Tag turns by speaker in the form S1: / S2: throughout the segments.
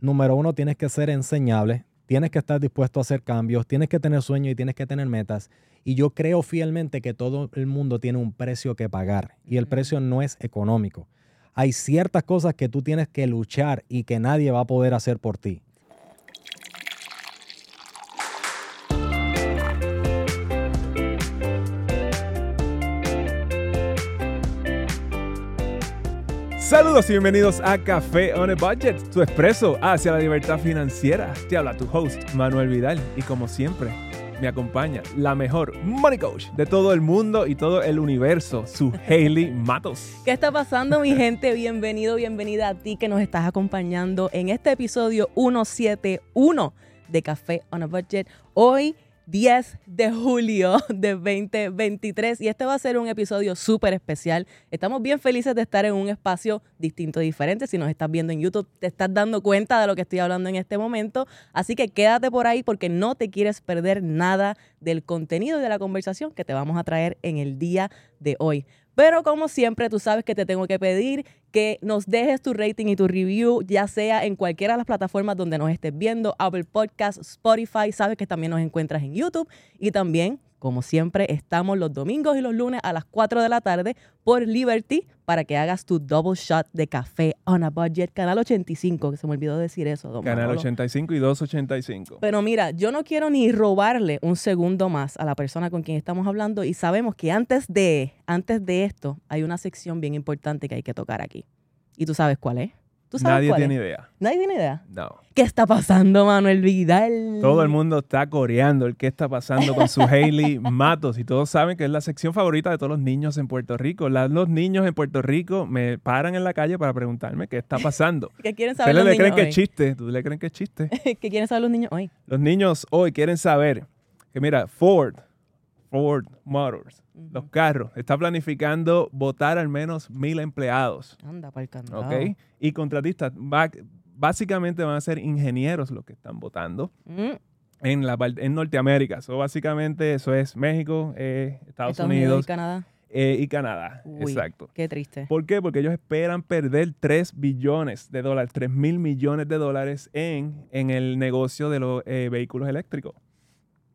S1: número uno, tienes que ser enseñable, tienes que estar dispuesto a hacer cambios, tienes que tener sueños y tienes que tener metas. Y yo creo fielmente que todo el mundo tiene un precio que pagar y el precio no es económico. Hay ciertas cosas que tú tienes que luchar y que nadie va a poder hacer por ti.
S2: Saludos y bienvenidos a Café on a Budget, tu expreso hacia la libertad financiera. Te habla tu host, Manuel Vidal, y como siempre, me acompaña la mejor money coach de todo el mundo y todo el universo, su Hailey Matos.
S3: ¿Qué está pasando, mi gente? Bienvenido, bienvenida a ti que nos estás acompañando en este episodio 171 de Café on a Budget. Hoy 10 de julio de 2023 y este va a ser un episodio súper especial. Estamos bien felices de estar en un espacio distinto, diferente. Si nos estás viendo en YouTube, te estás dando cuenta de lo que estoy hablando en este momento. Así que quédate por ahí porque no te quieres perder nada del contenido y de la conversación que te vamos a traer en el día de hoy. Pero como siempre, tú sabes que te tengo que pedir que nos dejes tu rating y tu review, ya sea en cualquiera de las plataformas donde nos estés viendo, Apple Podcast, Spotify, sabes que también nos encuentras en YouTube y también como siempre, estamos los domingos y los lunes a las 4 de la tarde por Liberty para que hagas tu double shot de café on a budget. Canal 85, que se me olvidó decir eso.
S2: Don Canal 85 y 285.
S3: Pero mira, yo no quiero ni robarle un segundo más a la persona con quien estamos hablando y sabemos que antes de, antes de esto hay una sección bien importante que hay que tocar aquí. ¿Y tú sabes cuál es?
S2: Nadie tiene idea.
S3: ¿Nadie tiene idea?
S2: No.
S3: ¿Qué está pasando, Manuel Vidal?
S2: Todo el mundo está coreando el qué está pasando con su Hailey Matos y todos saben que es la sección favorita de todos los niños en Puerto Rico. los niños en Puerto Rico me paran en la calle para preguntarme qué está pasando.
S3: ¿Qué quieren saber los
S2: le
S3: creen
S2: que es chiste? ¿Tú le creen que es chiste?
S3: ¿Qué quieren saber los niños hoy?
S2: Los niños hoy quieren saber que mira, Ford, Ford Motors los carros. Está planificando votar al menos mil empleados.
S3: Anda, para el
S2: ¿Ok? Y contratistas. básicamente van a ser ingenieros los que están votando. Mm. En, la, en Norteamérica. So, básicamente eso es México, eh, Estados, Unidos,
S3: y Canadá.
S2: Eh, y Canadá, exacto.
S3: Qué triste.
S2: ¿Por qué? Porque ellos esperan perder 3 billones de dólares, 3 mil millones de dólares en, en el negocio de los eh, vehículos eléctricos.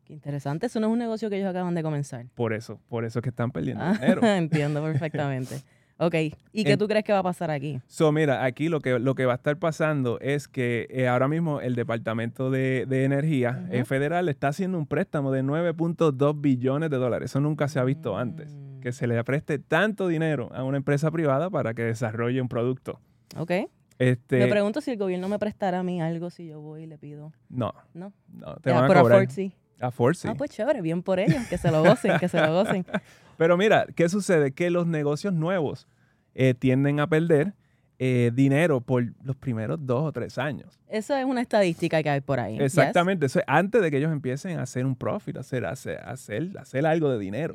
S3: Qué interesante. Eso no es un negocio que ellos acaban de comenzar.
S2: Por eso, por eso es que están perdiendo ah, dinero.
S3: Entiendo perfectamente. Ok, ¿y qué tú crees que va a pasar aquí?
S2: So, mira, aquí lo que, lo que va a estar pasando es que eh, ahora mismo el Departamento de, Energía eh, Federal está haciendo un préstamo de 9.2 billones de dólares. Eso nunca se ha visto antes. Mm. Que se le preste tanto dinero a una empresa privada para que desarrolle un producto.
S3: Ok. Este, me pregunto si el gobierno me prestará a mí algo si yo voy y le pido.
S2: No.
S3: No.
S2: No, te van a cobrar. sí. A Ford
S3: Ah, pues chévere, bien por ellos, que se lo gocen, que se lo gocen.
S2: Pero mira, ¿qué sucede? Que los negocios nuevos eh, tienden a perder eh, dinero por los primeros dos o tres años.
S3: Eso es una estadística que hay por ahí.
S2: Exactamente, eso es antes de que ellos empiecen a hacer un profit, a hacer, hacer, hacer, algo de dinero.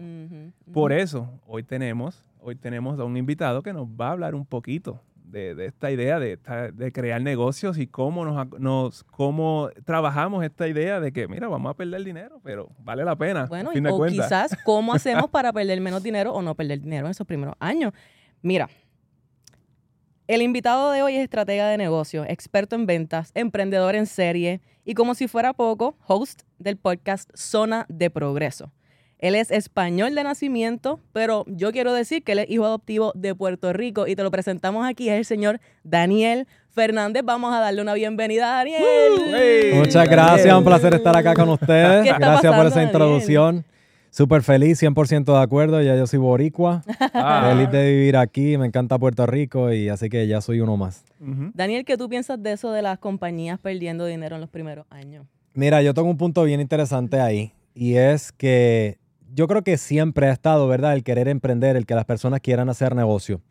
S2: Por eso, hoy tenemos, hoy tenemos a un invitado que nos va a hablar un poquito de, esta idea de, de, crear negocios y cómo nos, nos cómo trabajamos esta idea de que, mira, vamos a perder dinero, pero vale la pena.
S3: Bueno, o quizás cómo hacemos para perder menos dinero o no perder dinero en esos primeros años. Mira, el invitado de hoy es estratega de negocios, experto en ventas, emprendedor en serie y como si fuera poco, host del podcast Zona de Progreso. Él es español de nacimiento, pero yo quiero decir que él es hijo adoptivo de Puerto Rico y te lo presentamos aquí, es el señor Daniel Fernández. Vamos a darle una bienvenida a Daniel.
S1: Muchas gracias, un placer estar acá con ustedes. Gracias por esa introducción. Súper feliz, 100% de acuerdo. Ya yo soy boricua. Ah. Feliz de vivir aquí. Me encanta Puerto Rico y así que ya soy uno más.
S3: Daniel, ¿qué tú piensas de eso de las compañías perdiendo dinero en los primeros años?
S1: Mira, yo tengo un punto bien interesante ahí y es que yo creo que siempre ha estado, ¿verdad? El querer emprender, el que las personas quieran hacer negocio.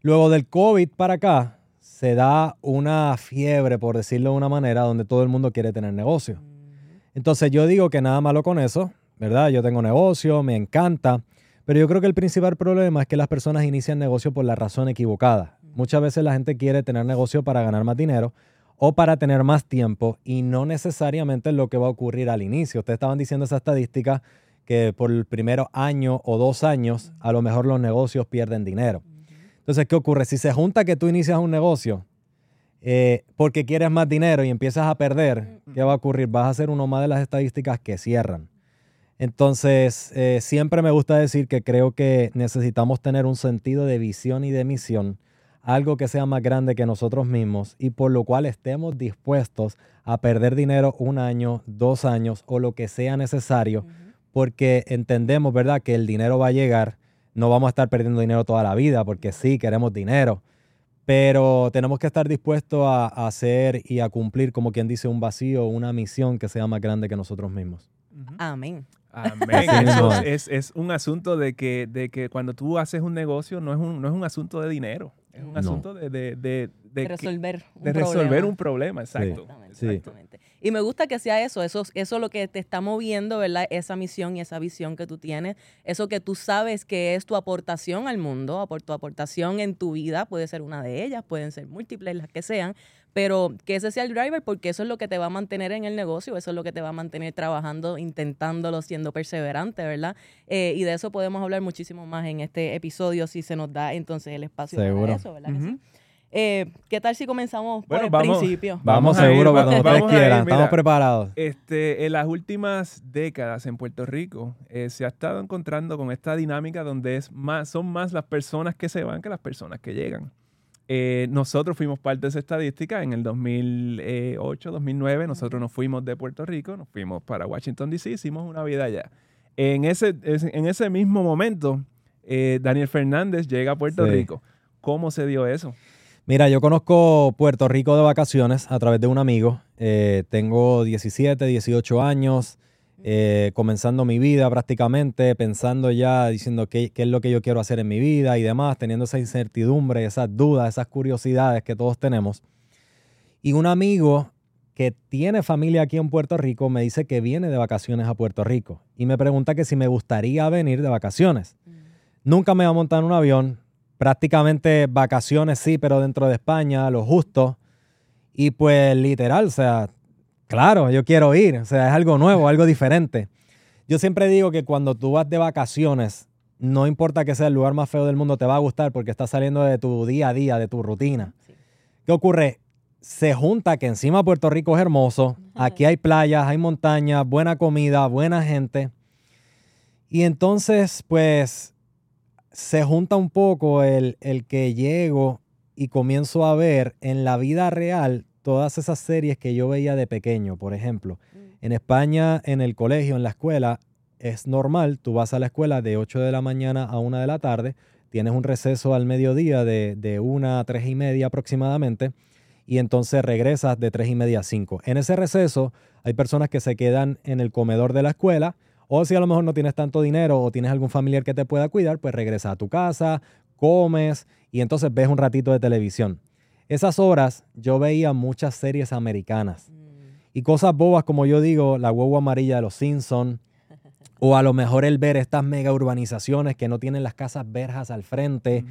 S1: Luego del COVID para acá, se da una fiebre, por decirlo de una manera, donde todo el mundo quiere tener negocio. Entonces yo digo que nada malo con eso, ¿verdad? Yo tengo negocio, me encanta, pero yo creo que el principal problema es que las personas inician negocio por la razón equivocada. Muchas veces la gente quiere tener negocio para ganar más dinero o para tener más tiempo y no necesariamente lo que va a ocurrir al inicio. Ustedes estaban diciendo esa estadística que por el primer año o dos años a lo mejor los negocios pierden dinero. Entonces, ¿qué ocurre? Si se junta que tú inicias un negocio eh, porque quieres más dinero y empiezas a perder, ¿qué va a ocurrir? Vas a ser uno más de las estadísticas que cierran. Entonces, eh, siempre me gusta decir que creo que necesitamos tener un sentido de visión y de misión, algo que sea más grande que nosotros mismos y por lo cual estemos dispuestos a perder dinero un año, dos años o lo que sea necesario, porque entendemos, ¿verdad?, que el dinero va a llegar, no vamos a estar perdiendo dinero toda la vida, porque sí, queremos dinero, pero tenemos que estar dispuestos a, hacer y a cumplir, como quien dice, un vacío, una misión que sea más grande que nosotros mismos.
S3: Amén.
S2: Amén. Eso es, un asunto de que, de que cuando tú haces un negocio no es un, no es un asunto de dinero, es un asunto de, de,
S3: resolver,
S2: un, de resolver un problema. Exacto.
S3: Exactamente. Y me gusta que sea eso, eso, eso lo que te está moviendo, ¿verdad? Esa misión y esa visión que tú tienes, eso que tú sabes que es tu aportación al mundo, tu aportación en tu vida, puede ser una de ellas, pueden ser múltiples, las que sean, pero que ese sea el driver porque eso es lo que te va a mantener en el negocio, eso es lo que te va a mantener trabajando, intentándolo, siendo perseverante, ¿verdad? Eh, y de eso podemos hablar muchísimo más en este episodio si se nos da entonces el espacio para eso, ¿verdad? Eh, ¿Qué tal si comenzamos por el principio?
S1: Vamos, seguro, cuando ustedes quieran, estamos preparados.
S2: Este, en las últimas décadas en Puerto Rico eh, se ha estado encontrando con esta dinámica donde es más, son más las personas que se van que las personas que llegan. Eh, nosotros fuimos parte de esa estadística en el 2008, 2009. Nosotros nos fuimos de Puerto Rico, nos fuimos para Washington, D.C., hicimos una vida allá. En ese, en ese mismo momento, eh, Daniel Fernández llega a Puerto Rico. ¿Cómo se dio eso?
S1: Mira, yo conozco Puerto Rico de vacaciones a través de un amigo. Eh, tengo 17, 18 años. Eh, comenzando mi vida prácticamente, pensando ya, diciendo qué, qué, es lo que yo quiero hacer en mi vida y demás, teniendo esa incertidumbre, esas dudas, esas curiosidades que todos tenemos. Y un amigo que tiene familia aquí en Puerto Rico me dice que viene de vacaciones a Puerto Rico y me pregunta que si me gustaría venir de vacaciones. Mm. Nunca me va a montar en un avión, prácticamente vacaciones sí, pero dentro de España, lo justo. Y pues literal, o sea, Claro, yo quiero ir, o sea, es algo nuevo, algo diferente. Yo siempre digo que cuando tú vas de vacaciones, no importa que sea el lugar más feo del mundo, te va a gustar porque estás saliendo de tu día a día, de tu rutina. ¿Qué ocurre? Se junta que encima Puerto Rico es hermoso, aquí hay playas, hay montañas, buena comida, buena gente. Y entonces, pues, se junta un poco el, el que llego y comienzo a ver en la vida real todas esas series que yo veía de pequeño, por ejemplo. Mm. En España, en el colegio, en la escuela, es normal, tú vas a la escuela de 8 de la mañana a 1 de la tarde, tienes un receso al mediodía de, de 1 a 3 y media aproximadamente, y entonces regresas de 3 y media a 5. En ese receso hay personas que se quedan en el comedor de la escuela, o si a lo mejor no tienes tanto dinero o tienes algún familiar que te pueda cuidar, pues regresas a tu casa, comes y entonces ves un ratito de televisión. Esas horas yo veía muchas series americanas mm. y cosas bobas como yo digo, la huevo amarilla de los Simpsons, o a lo mejor el ver estas mega urbanizaciones que no tienen las casas verjas al frente,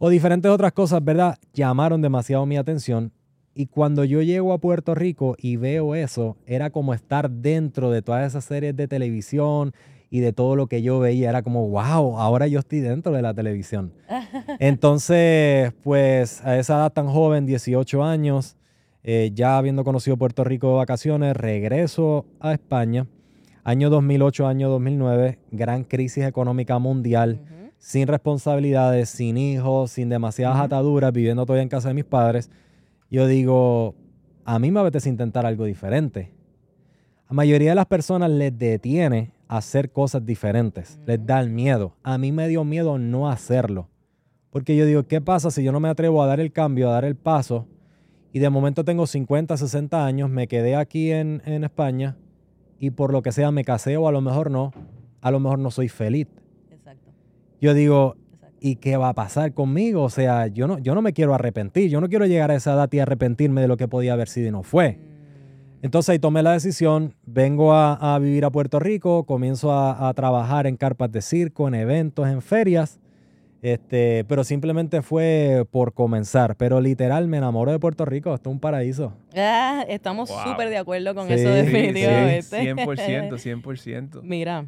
S1: o diferentes otras cosas, ¿verdad? Llamaron demasiado mi atención. Y cuando yo llego a Puerto Rico y veo eso, era como estar dentro de todas esas series de televisión y de todo lo que yo veía. Era como, wow, ahora yo estoy dentro de la televisión. Entonces, pues a esa edad tan joven, 18 años, eh, ya habiendo conocido Puerto Rico de vacaciones, regreso a España. Año 2008, año 2009, gran crisis económica mundial, sin responsabilidades, sin hijos, sin demasiadas ataduras, viviendo todavía en casa de mis padres. Yo digo, a mí me apetece intentar algo diferente. A mayoría de las personas les detiene hacer cosas diferentes. Les da el miedo. A mí me dio miedo no hacerlo. Porque yo digo, ¿qué pasa si yo no me atrevo a dar el cambio, a dar el paso? Y de momento tengo 50, 60 años, me quedé aquí en, España y por lo que sea me casé o a lo mejor no, a lo mejor no soy feliz. Exacto. Yo digo, ¿y qué va a pasar conmigo? O sea, yo no, yo no me quiero arrepentir, yo no quiero llegar a esa edad y arrepentirme de lo que podía haber sido y no fue. Entonces ahí tomé la decisión, vengo a, vivir a Puerto Rico, comienzo a, trabajar en carpas de circo, en eventos, en ferias, este, pero simplemente fue por comenzar. Pero literal me enamoro de Puerto Rico, esto es un paraíso.
S3: Ah, estamos súper de acuerdo con eso definitivamente.
S2: Sí, 100%, 100%.
S3: Mira.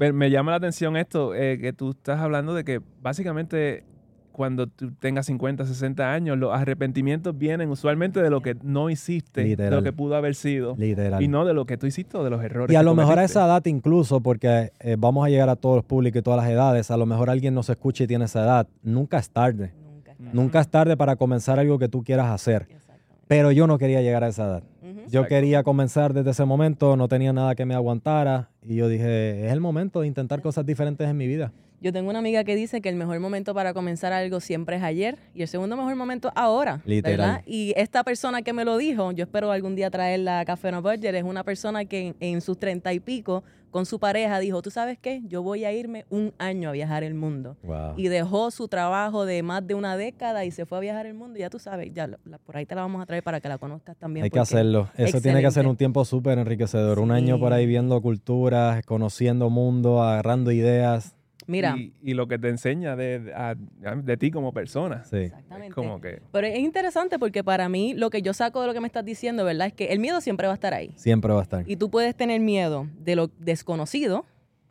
S2: Me llama la atención esto, eh, que tú estás hablando de que básicamente cuando tú tengas 50, 60 años, los arrepentimientos vienen usualmente de lo que no hiciste, de lo que pudo haber sido.
S1: Literal.
S2: Y no de lo que tú hiciste o de los errores.
S1: Y a lo mejor a esa edad incluso, porque eh, vamos a llegar a todos los públicos y todas las edades, a lo mejor alguien nos escucha y tiene esa edad. Nunca es tarde. Nunca es tarde para comenzar algo que tú quieras hacer. Pero yo no quería llegar a esa edad. Yo quería comenzar desde ese momento, no tenía nada que me aguantara y yo dije, es el momento de intentar cosas diferentes en mi vida.
S3: Yo tengo una amiga que dice que el mejor momento para comenzar algo siempre es ayer y el segundo mejor momento ahora. Literal. Y esta persona que me lo dijo, yo espero algún día traerla a Café No Budget, es una persona que en, sus treinta y pico con su pareja dijo, ¿tú sabes qué? Yo voy a irme un año a viajar el mundo. Y dejó su trabajo de más de una década y se fue a viajar el mundo. ya tú sabes, ya por ahí te la vamos a traer para que la conozcas también.
S1: Hay que hacerlo. Eso tiene que ser un tiempo súper enriquecedor. Un año por ahí viendo culturas, conociendo mundo, agarrando ideas.
S3: Mira.
S2: Y, lo que te enseña de, de ti como persona.
S1: Sí. Exactamente.
S2: como que...
S3: Pero es interesante porque para mí lo que yo saco de lo que me estás diciendo, ¿verdad? Es que el miedo siempre va a estar ahí.
S1: Siempre va a estar.
S3: Y tú puedes tener miedo de lo desconocido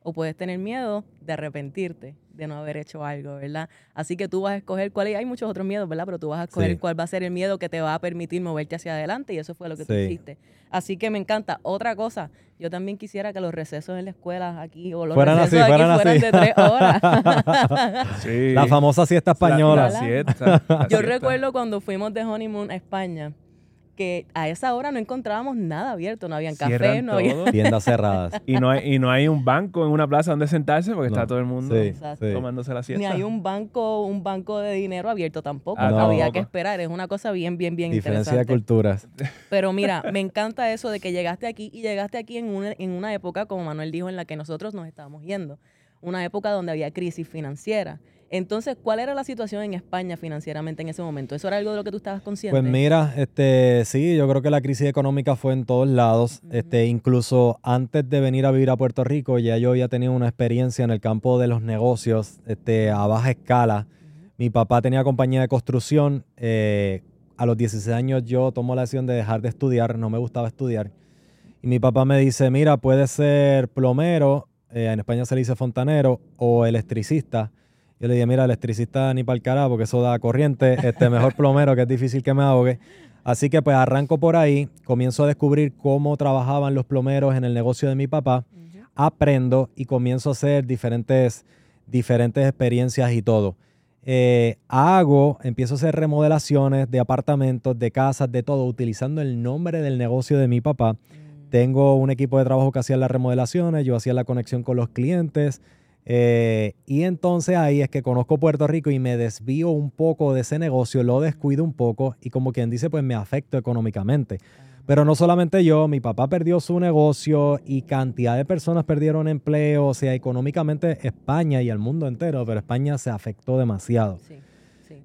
S3: o puedes tener miedo de arrepentirte de no haber hecho algo, ¿verdad? Así que tú vas a escoger cuál, hay muchos otros miedos, ¿verdad? Pero tú vas a escoger cuál va a ser el miedo que te va a permitir moverte hacia adelante y eso fue lo que tú hiciste. Así que me encanta. Otra cosa, yo también quisiera que los recesos en la escuela aquí o los
S1: fueran
S3: recesos
S1: aquí
S3: fueran, de tres horas.
S1: La famosa siesta española.
S3: yo recuerdo cuando fuimos de honeymoon a España que a esa hora no encontrábamos nada abierto, no habían café, no había
S1: tiendas cerradas.
S2: Y no hay y no hay un banco en una plaza donde sentarse porque está todo el mundo tomándose la siesta.
S3: Ni hay un banco un banco de dinero abierto tampoco, ah, había que esperar, es una cosa bien bien bien
S1: Diferencia de culturas.
S3: Pero mira, me encanta eso de que llegaste aquí y llegaste aquí en una, en una época como Manuel dijo en la que nosotros nos estábamos yendo, una época donde había crisis financiera entonces, ¿cuál era la situación en España financieramente en ese momento? ¿Eso era algo de lo que tú estabas consciente?
S1: Pues mira, este, sí, yo creo que la crisis económica fue en todos lados. este, incluso antes de venir a vivir a Puerto Rico, ya yo había tenido una experiencia en el campo de los negocios este, a baja escala. Mi papá tenía compañía de construcción. Eh, a los 16 años yo tomo la decisión de dejar de estudiar, no me gustaba estudiar. Y mi papá me dice, mira, puede ser plomero, eh, en España se le dice fontanero, o electricista yo le dije, mira, electricista ni para el carajo, porque eso da corriente, este mejor plomero, que es difícil que me ahogue. Así que pues arranco por ahí, comienzo a descubrir cómo trabajaban los plomeros en el negocio de mi papá, aprendo y comienzo a hacer diferentes, diferentes experiencias y todo. Eh, hago, empiezo a hacer remodelaciones de apartamentos, de casas, de todo, utilizando el nombre del negocio de mi papá. Mm. Tengo un equipo de trabajo que hacía las remodelaciones, yo hacía la conexión con los clientes, eh, y entonces ahí es que conozco Puerto Rico y me desvío un poco de ese negocio, lo descuido un poco y como quien dice, pues me afecto económicamente. Pero no solamente yo, mi papá perdió su negocio y cantidad de personas perdieron empleo, o sea, económicamente España y el mundo entero, pero España se afectó demasiado.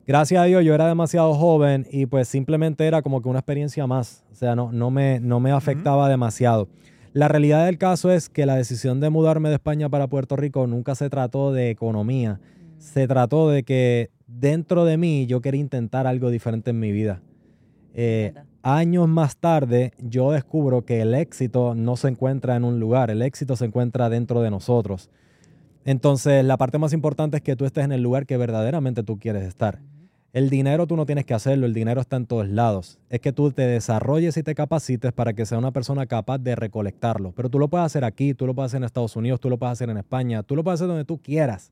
S1: Gracias a Dios yo era demasiado joven y pues simplemente era como que una experiencia más, o sea, no, no, me, no me afectaba demasiado. La realidad del caso es que la decisión de mudarme de España para Puerto Rico nunca se trató de economía. Mm. Se trató de que dentro de mí yo quería intentar algo diferente en mi vida. Eh, años más tarde yo descubro que el éxito no se encuentra en un lugar, el éxito se encuentra dentro de nosotros. Entonces la parte más importante es que tú estés en el lugar que verdaderamente tú quieres estar. El dinero tú no tienes que hacerlo, el dinero está en todos lados. Es que tú te desarrolles y te capacites para que sea una persona capaz de recolectarlo. Pero tú lo puedes hacer aquí, tú lo puedes hacer en Estados Unidos, tú lo puedes hacer en España, tú lo puedes hacer donde tú quieras.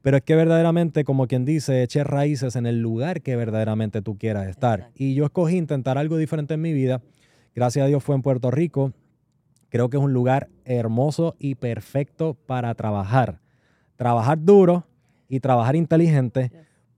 S1: Pero es que verdaderamente, como quien dice, eche raíces en el lugar que verdaderamente tú quieras estar. Y yo escogí intentar algo diferente en mi vida. Gracias a Dios fue en Puerto Rico. Creo que es un lugar hermoso y perfecto para trabajar. Trabajar duro y trabajar inteligente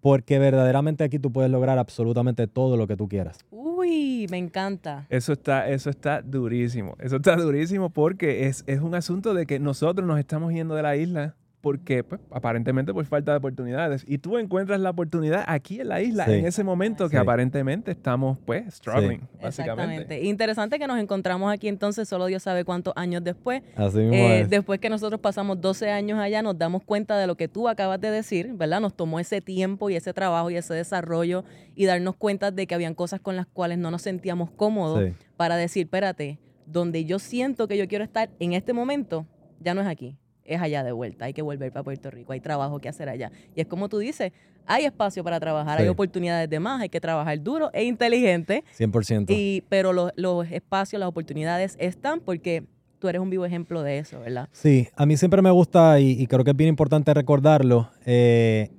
S1: porque verdaderamente aquí tú puedes lograr absolutamente todo lo que tú quieras.
S3: Uy, me encanta.
S2: Eso está, eso está durísimo. Eso está durísimo porque es, es un asunto de que nosotros nos estamos yendo de la isla porque pues, aparentemente por falta de oportunidades. Y tú encuentras la oportunidad aquí en la isla, en ese momento que aparentemente estamos pues struggling, básicamente. Exactamente.
S3: Interesante que nos encontramos aquí entonces, solo Dios sabe cuántos años después.
S1: Así eh,
S3: Después que nosotros pasamos 12 años allá, nos damos cuenta de lo que tú acabas de decir, ¿verdad? Nos tomó ese tiempo y ese trabajo y ese desarrollo y darnos cuenta de que habían cosas con las cuales no nos sentíamos cómodos para decir, espérate, donde yo siento que yo quiero estar en este momento, ya no es aquí es allá de vuelta, hay que volver para Puerto Rico, hay trabajo que hacer allá. Y es como tú dices, hay espacio para trabajar, hay oportunidades de más, hay que trabajar duro e inteligente.
S1: 100%.
S3: Y, pero los, los espacios, las oportunidades están porque tú eres un vivo ejemplo de eso, ¿verdad?
S1: Sí, a mí siempre me gusta y, creo que es bien importante recordarlo. Eh,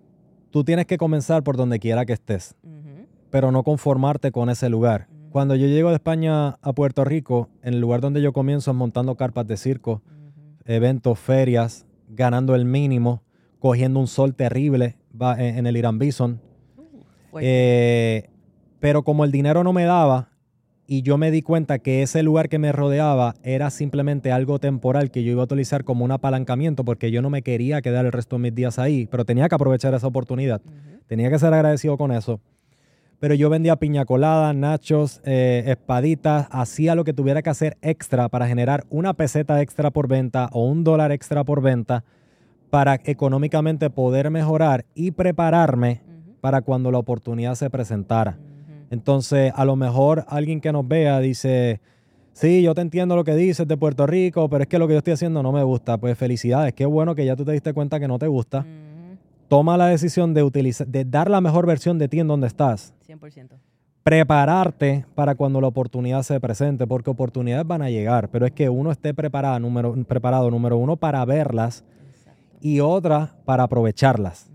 S1: tú tienes que comenzar por donde quiera que estés, pero no conformarte con ese lugar. Cuando yo llego de España a Puerto Rico, en el lugar donde yo comienzo es montando carpas de circo, eventos, ferias, ganando el mínimo, cogiendo un sol terrible en el Irán Bison. Uh, eh, pero como el dinero no me daba, y yo me di cuenta que ese lugar que me rodeaba era simplemente algo temporal que yo iba a utilizar como un apalancamiento porque yo no me quería quedar el resto de mis días ahí, pero tenía que aprovechar esa oportunidad. Tenía que ser agradecido con eso. Pero yo vendía piña colada, nachos, eh, espaditas, hacía lo que tuviera que hacer extra para generar una peseta extra por venta o un dólar extra por venta para económicamente poder mejorar y prepararme para cuando la oportunidad se presentara. Entonces, a lo mejor alguien que nos vea dice, sí, yo te entiendo lo que dices de Puerto Rico, pero es que lo que yo estoy haciendo no me gusta. Pues felicidades, qué bueno que ya tú te diste cuenta que no te gusta. Toma la decisión de, utilizar, de dar la mejor versión de ti en donde estás. 100%. Prepararte para cuando la oportunidad se presente, porque oportunidades van a llegar, pero es que uno esté preparado, número, preparado, número uno, para verlas y otra para aprovecharlas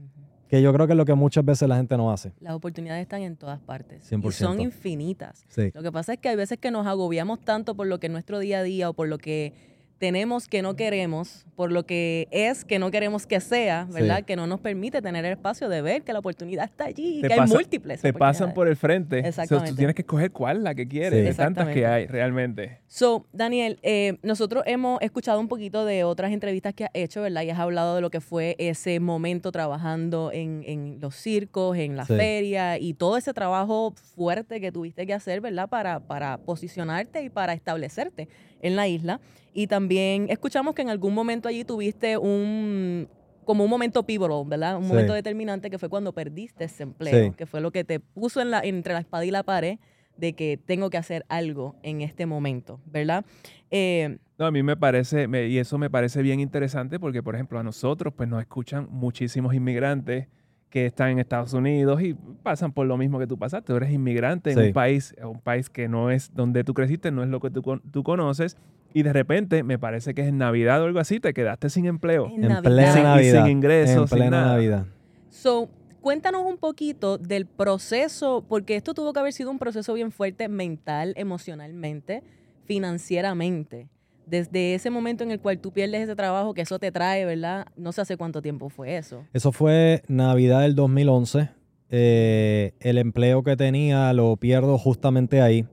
S1: que yo creo que es lo que muchas veces la gente no hace.
S3: Las oportunidades están en todas partes. 100%. Y son infinitas. Lo que pasa es que hay veces que nos agobiamos tanto por lo que nuestro día a día o por lo que tenemos que no queremos, por lo que es que no queremos que sea, ¿verdad? Que no nos permite tener el espacio de ver que la oportunidad está allí y que hay múltiples.
S2: Te pasan por el frente. Exactamente. tú tienes que escoger cuál la que quieres. Hay tantas que hay realmente.
S3: So, Daniel, eh, nosotros hemos escuchado un poquito de otras entrevistas que has hecho, ¿verdad? Y has hablado de lo que fue ese momento trabajando en, en los circos, en la feria y todo ese trabajo fuerte que tuviste que hacer, ¿verdad? Para, para posicionarte y para establecerte en la isla. Y también escuchamos que en algún momento allí tuviste un como un momento pivotal, ¿verdad? Un momento determinante que fue cuando perdiste ese empleo, que fue lo que te puso en la, entre la espada y la pared de que tengo que hacer algo en este momento, ¿verdad?
S2: Eh, no, a mí me parece, y eso me parece bien interesante porque, por ejemplo, a nosotros pues nos escuchan muchísimos inmigrantes que están en Estados Unidos y pasan por lo mismo que tú pasaste. Tú eres inmigrante en un país, un país que no es donde tú creciste, no es lo que tú, tú conoces y de repente, me parece que es en Navidad o algo así, te quedaste sin empleo.
S1: En, plena Navidad.
S2: sin ingresos,
S1: en plena Navidad.
S3: So, cuéntanos un poquito del proceso, porque esto tuvo que haber sido un proceso bien fuerte mental, emocionalmente, financieramente. Desde ese momento en el cual tú pierdes ese trabajo, que eso te trae, ¿verdad? No sé hace cuánto tiempo fue eso.
S1: Eso fue Navidad del 2011. Eh, el empleo que tenía lo pierdo justamente ahí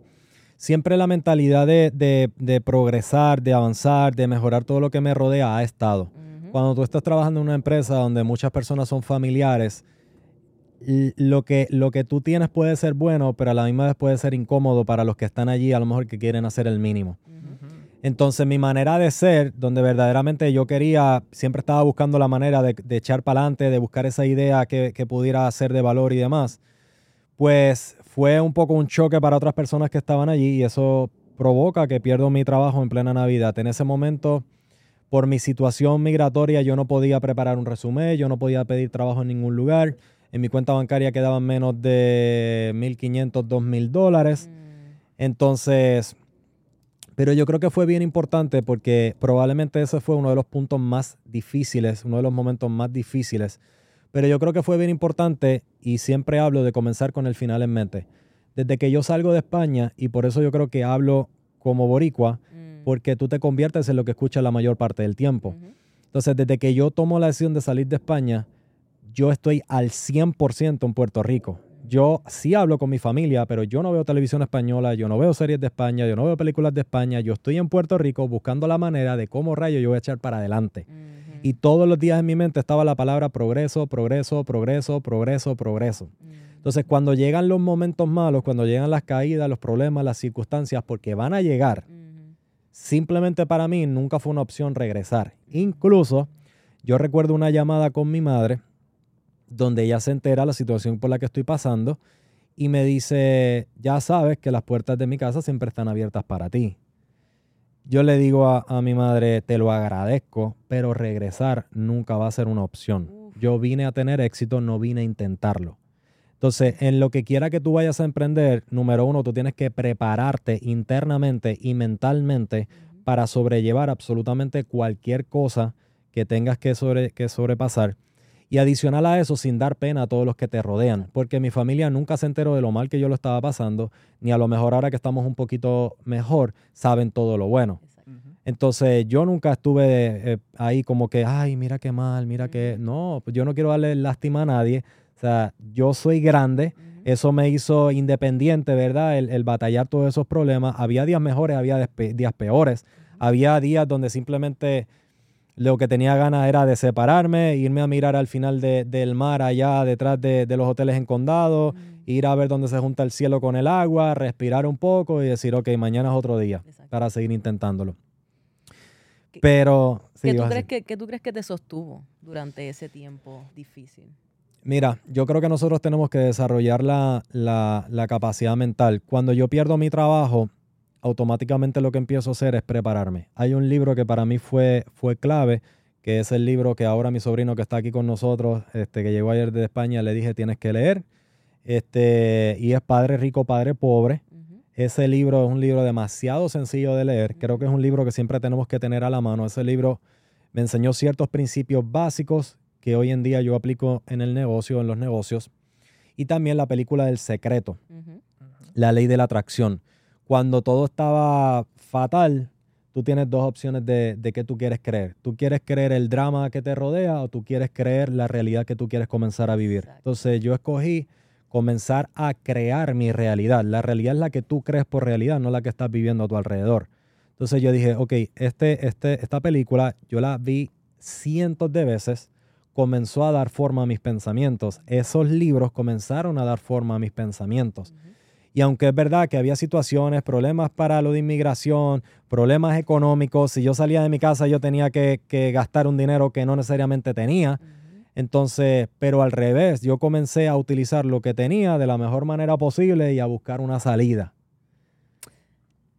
S1: siempre la mentalidad de, progresar, de avanzar, de mejorar todo lo que me rodea ha estado. Cuando tú estás trabajando en una empresa donde muchas personas son familiares, lo que, lo que tú tienes puede ser bueno, pero a la misma vez puede ser incómodo para los que están allí, a lo mejor que quieren hacer el mínimo. Entonces mi manera de ser, donde verdaderamente yo quería, siempre estaba buscando la manera de, echar para adelante, de buscar esa idea que, que pudiera ser de valor y demás, pues fue un poco un choque para otras personas que estaban allí y eso provoca que pierdo mi trabajo en plena Navidad. En ese momento, por mi situación migratoria, yo no podía preparar un resumen, yo no podía pedir trabajo en ningún lugar. En mi cuenta bancaria quedaban menos de 1.500, 2.000 dólares. Mm. Entonces, pero yo creo que fue bien importante porque probablemente ese fue uno de los puntos más difíciles, uno de los momentos más difíciles pero yo creo que fue bien importante y siempre hablo de comenzar con el final en mente. Desde que yo salgo de España, y por eso yo creo que hablo como boricua, mm. porque tú te conviertes en lo que escuchas la mayor parte del tiempo. Entonces, desde que yo tomo la decisión de salir de España, yo estoy al 100% en Puerto Rico. Yo sí hablo con mi familia, pero yo no veo televisión española, yo no veo series de España, yo no veo películas de España. Yo estoy en Puerto Rico buscando la manera de cómo rayo yo voy a echar para adelante. Y todos los días en mi mente estaba la palabra progreso, progreso, progreso, progreso, progreso. Entonces, cuando llegan los momentos malos, cuando llegan las caídas, los problemas, las circunstancias, porque van a llegar, simplemente para mí nunca fue una opción regresar. Incluso, yo recuerdo una llamada con mi madre donde ella se entera la situación por la que estoy pasando y me dice, ya sabes que las puertas de mi casa siempre están abiertas para ti yo le digo a, mi madre, te lo agradezco, pero regresar nunca va a ser una opción. Yo vine a tener éxito, no vine a intentarlo. Entonces, en lo que quiera que tú vayas a emprender, número uno, tú tienes que prepararte internamente y mentalmente para sobrellevar absolutamente cualquier cosa que tengas que, sobre, que sobrepasar. Y adicional a eso, sin dar pena a todos los que te rodean, porque mi familia nunca se enteró de lo mal que yo lo estaba pasando, ni a lo mejor ahora que estamos un poquito mejor, saben todo lo bueno. Entonces yo nunca estuve eh, ahí como que, ay, mira qué mal, mira qué... No, pues yo no quiero darle lástima a nadie. O sea, yo soy grande, eso me hizo independiente, ¿verdad? El, batallar todos esos problemas. Había días mejores, había días peores. Había días donde simplemente lo que tenía ganas era de separarme, irme a mirar al final del mar allá detrás de, los hoteles en condado, ir a ver dónde se junta el cielo con el agua, respirar un poco y decir, ok, mañana es otro día para seguir intentándolo. Pero...
S3: ¿Qué, tú crees que, tú crees que te sostuvo durante ese tiempo difícil?
S1: Mira, yo creo que nosotros tenemos que desarrollar la, la capacidad mental. Cuando yo pierdo mi trabajo, automáticamente lo que empiezo a hacer es prepararme. Hay un libro que para mí fue, fue clave, que es el libro que ahora mi sobrino que está aquí con nosotros, este, que llegó ayer de España, le dije tienes que leer. Este, y es Padre Rico, Padre Pobre. Ese libro es un libro demasiado sencillo de leer. Creo que es un libro que siempre tenemos que tener a la mano. Ese libro me enseñó ciertos principios básicos que hoy en día yo aplico en el negocio, en los negocios. Y también la película del secreto, la ley de la atracción cuando todo estaba fatal, tú tienes dos opciones de, de qué tú quieres creer. Tú quieres creer el drama que te rodea o tú quieres creer la realidad que tú quieres comenzar a vivir. Entonces yo escogí comenzar a crear mi realidad. La realidad es la que tú crees por realidad, no la que estás viviendo a tu alrededor. Entonces yo dije, ok, este, este, esta película yo la vi cientos de veces, comenzó a dar forma a mis pensamientos. Esos libros comenzaron a dar forma a mis pensamientos. Y aunque es verdad que había situaciones, problemas para lo de inmigración, problemas económicos, si yo salía de mi casa yo tenía que, gastar un dinero que no necesariamente tenía. Entonces, pero al revés, yo comencé a utilizar lo que tenía de la mejor manera posible y a buscar una salida.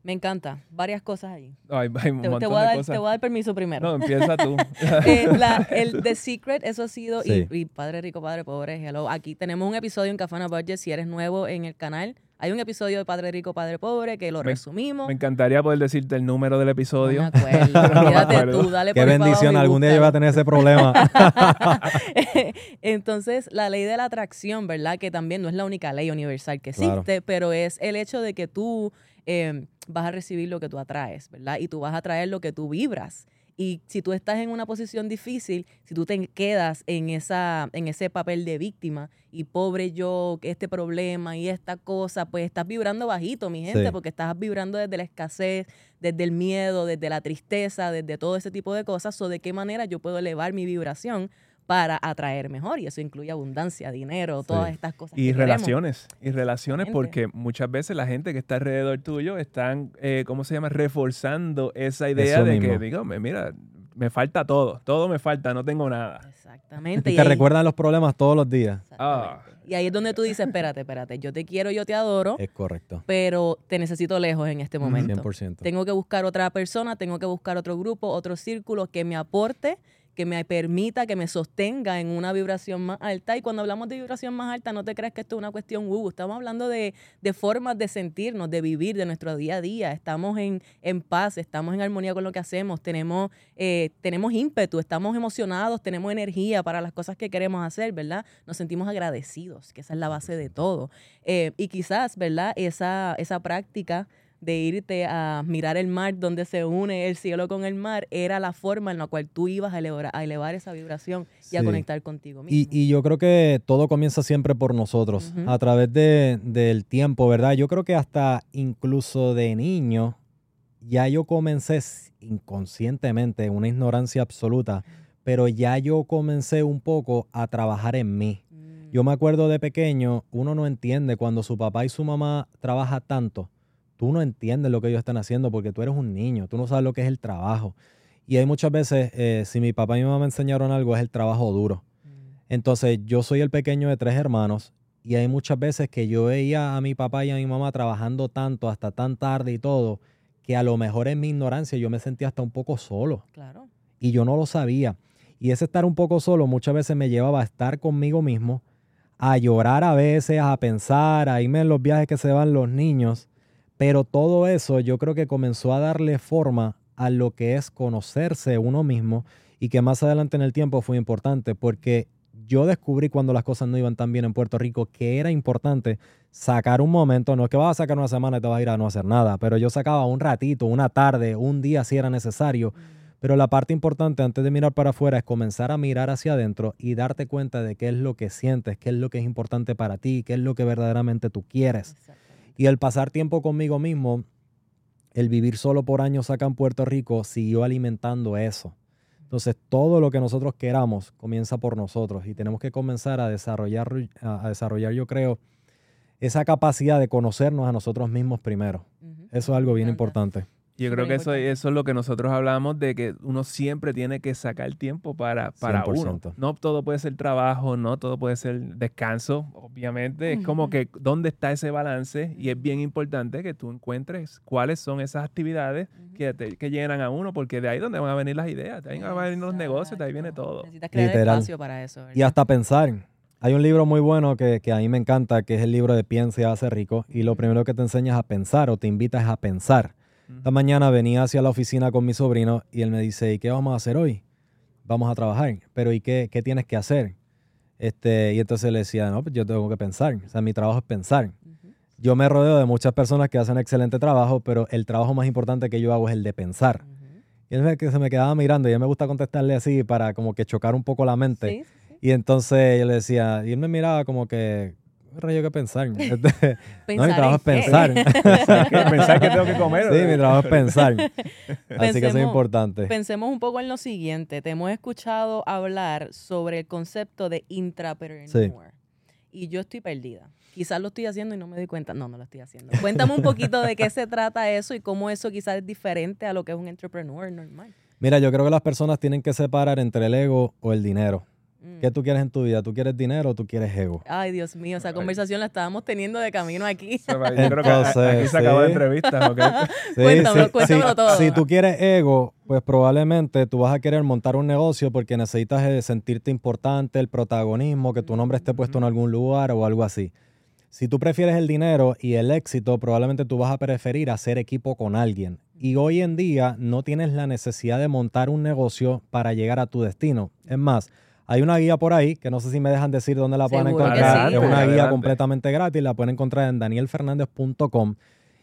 S3: Me encanta. Varias cosas ahí. te, voy a dar, permiso primero.
S2: No, empieza tú.
S3: Eh, el The Secret, eso ha sido. Y, Padre Rico, Padre Pobre, hello. Aquí tenemos un episodio en Cafana Budget. Si eres nuevo en el canal, hay un episodio de Padre Rico, Padre Pobre que lo resumimos.
S2: Me encantaría poder decirte el número del episodio.
S3: No me acuerdo. tú, dale
S1: Qué bendición. Algún día yo voy a tener ese problema.
S3: Entonces, la ley de la atracción, ¿verdad? Que también no es la única ley universal que existe, pero es el hecho de que tú em, vas a recibir lo que tú atraes, ¿verdad? Y tú vas a traer lo que tú vibras. Y si tú estás en una posición difícil, si tú te quedas en, esa, en ese papel de víctima y pobre yo, este problema y esta cosa, pues estás vibrando bajito, mi gente, porque estás vibrando desde la escasez, desde el miedo, desde la tristeza, desde todo ese tipo de cosas. ¿O de qué manera yo puedo elevar mi vibración para atraer mejor y eso incluye abundancia, dinero, todas estas cosas.
S2: Y relaciones, y relaciones porque muchas veces la gente que está alrededor tuyo están, eh, ¿cómo se llama?, reforzando esa idea de que, digo, mira, me falta todo, todo me falta, no tengo nada.
S3: Exactamente.
S1: Y te recuerdan los problemas todos los días.
S2: Ah.
S3: Y ahí es donde tú dices, espérate, espérate, yo te quiero, yo te adoro.
S1: Es correcto.
S3: Pero te necesito lejos en este momento.
S1: 100%.
S3: Tengo que buscar otra persona, tengo que buscar otro grupo, otro círculo que me aporte que me permita, que me sostenga en una vibración más alta. Y cuando hablamos de vibración más alta, no te creas que esto es una cuestión, uh, estamos hablando de, formas de sentirnos, de vivir, de nuestro día a día. Estamos en, paz, estamos en armonía con lo que hacemos, tenemos, eh, tenemos ímpetu, estamos emocionados, tenemos energía para las cosas que queremos hacer, ¿verdad? Nos sentimos agradecidos, que esa es la base de todo. Eh, y quizás, ¿verdad? Esa, esa práctica de irte a mirar el mar donde se une el cielo con el mar, era la forma en la cual tú ibas a elevar, a elevar esa vibración y a conectar contigo mismo.
S1: Y, yo creo que todo comienza siempre por nosotros, a través del tiempo, ¿verdad? Yo creo que hasta incluso de niño, ya yo comencé inconscientemente, una ignorancia absoluta, pero ya yo comencé un poco a trabajar en mí. Mm. Yo me acuerdo de pequeño, uno no entiende cuando su papá y su mamá trabajan tanto tú no entiendes lo que ellos están haciendo porque tú eres un niño, tú no sabes lo que es el trabajo. Y hay muchas veces, eh, si mi papá y mi mamá me enseñaron algo, es el trabajo duro. Mm. Entonces, yo soy el pequeño de tres hermanos y hay muchas veces que yo veía a mi papá y a mi mamá trabajando tanto, hasta tan tarde y todo, que a lo mejor en mi ignorancia yo me sentía hasta un poco solo.
S3: Claro.
S1: Y yo no lo sabía. Y ese estar un poco solo muchas veces me llevaba a estar conmigo mismo, a llorar a veces, a pensar, a irme en los viajes que se van los niños. Pero todo eso yo creo que comenzó a darle forma a lo que es conocerse uno mismo y que más adelante en el tiempo fue importante porque yo descubrí cuando las cosas no iban tan bien en Puerto Rico que era importante sacar un momento, no es que vas a sacar una semana y te vas a ir a no hacer nada, pero yo sacaba un ratito, una tarde, un día si era necesario. Pero la parte importante antes de mirar para afuera es comenzar a mirar hacia adentro y darte cuenta de qué es lo que sientes, qué es lo que es importante para ti, qué es lo que verdaderamente tú quieres. Y el pasar tiempo conmigo mismo, el vivir solo por años acá en Puerto Rico, siguió alimentando eso. Entonces, todo lo que nosotros queramos comienza por nosotros y tenemos que comenzar a desarrollar, a desarrollar yo creo, esa capacidad de conocernos a nosotros mismos primero. Eso es algo bien importante.
S2: Yo creo que eso, eso es lo que nosotros hablamos de que uno siempre tiene que sacar tiempo para, para uno. No todo puede ser trabajo, no todo puede ser descanso, obviamente. Es como que dónde está ese balance y es bien importante que tú encuentres cuáles son esas actividades que, que llenan a uno, porque de ahí es donde van a venir las ideas, de ahí van a venir los negocios, de ahí viene todo.
S3: Necesitas crear espacio para eso.
S1: Y hasta pensar. Hay un libro muy bueno que, que, a mí me encanta, que es el libro de Piensa y hace rico, y lo primero que te enseñas a pensar o te invitas a pensar. Esta mañana venía hacia la oficina con mi sobrino y él me dice, ¿y qué vamos a hacer hoy? Vamos a trabajar, pero ¿y qué, qué tienes que hacer? Este, y entonces le decía, no, pues yo tengo que pensar, o sea, mi trabajo es pensar. Yo me rodeo de muchas personas que hacen excelente trabajo, pero el trabajo más importante que yo hago es el de pensar. Y él que se me quedaba mirando y a mí me gusta contestarle así para como que chocar un poco la mente. Y entonces yo le decía, y él me miraba como que, rayo que pensar? Este, no, mi trabajo es pensar.
S2: pensar que tengo que comer.
S1: Sí, mi trabajo es pensar. Así que eso es importante.
S3: Pensemos un poco en lo siguiente. Te hemos escuchado hablar sobre el concepto de intrapreneur. Sí. Y yo estoy perdida. Quizás lo estoy haciendo y no me doy cuenta. No, no lo estoy haciendo. Cuéntame un poquito de qué se trata eso y cómo eso quizás es diferente a lo que es un entrepreneur normal.
S1: Mira, yo creo que las personas tienen que separar entre el ego o el dinero. ¿Qué mm. tú quieres en tu vida? ¿Tú quieres dinero o tú quieres ego?
S3: Ay, Dios mío, esa conversación la estábamos teniendo de camino aquí.
S2: Yo creo que aquí se acabó la entrevista, ¿ok?
S3: cuéntamelo, todo.
S1: Si tú quieres ego, pues probablemente tú vas a querer montar un negocio porque necesitas eh, sentirte importante, el protagonismo, que tu nombre esté puesto en algún lugar o algo así. Si tú prefieres el dinero y el éxito, probablemente tú vas a preferir hacer equipo con alguien. Y hoy en día no tienes la necesidad de montar un negocio para llegar a tu destino. Es más, hay una guía por ahí, que no sé si me dejan decir dónde la pueden encontrar. Es una guía completamente gratis, la pueden encontrar en danielfernandez.com.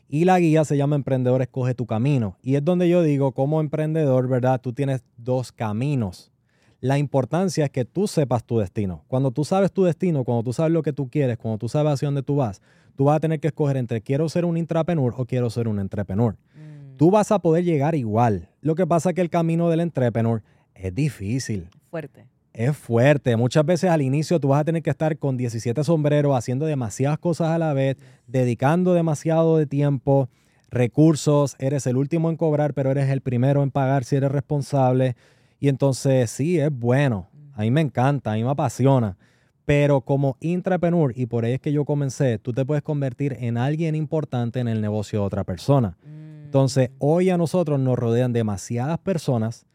S1: Y la guía se llama Emprendedor Escoge tu Camino. Y es donde yo digo, como emprendedor, ¿verdad? Tú tienes dos caminos. La importancia es que tú sepas tu destino. Cuando tú sabes tu destino, cuando tú sabes lo que tú quieres, cuando tú sabes hacia dónde tú vas, tú vas a tener que escoger entre quiero ser un intrapreneur o quiero ser un entrepreneur. Mm. Tú vas a poder llegar igual. Lo que pasa es que el camino del entrepreneur es difícil.
S3: Fuerte
S1: es fuerte. Muchas veces al inicio tú vas a tener que estar con 17 sombreros, haciendo demasiadas cosas a la vez, dedicando demasiado de tiempo, recursos. Eres el último en cobrar, pero eres el primero en pagar si eres responsable. Y entonces sí, es bueno. A mí me encanta, a mí me apasiona. Pero como intrapreneur, y por ahí es que yo comencé, tú te puedes convertir en alguien importante en el negocio de otra persona. Mm. Entonces, hoy a nosotros nos rodean demasiadas personas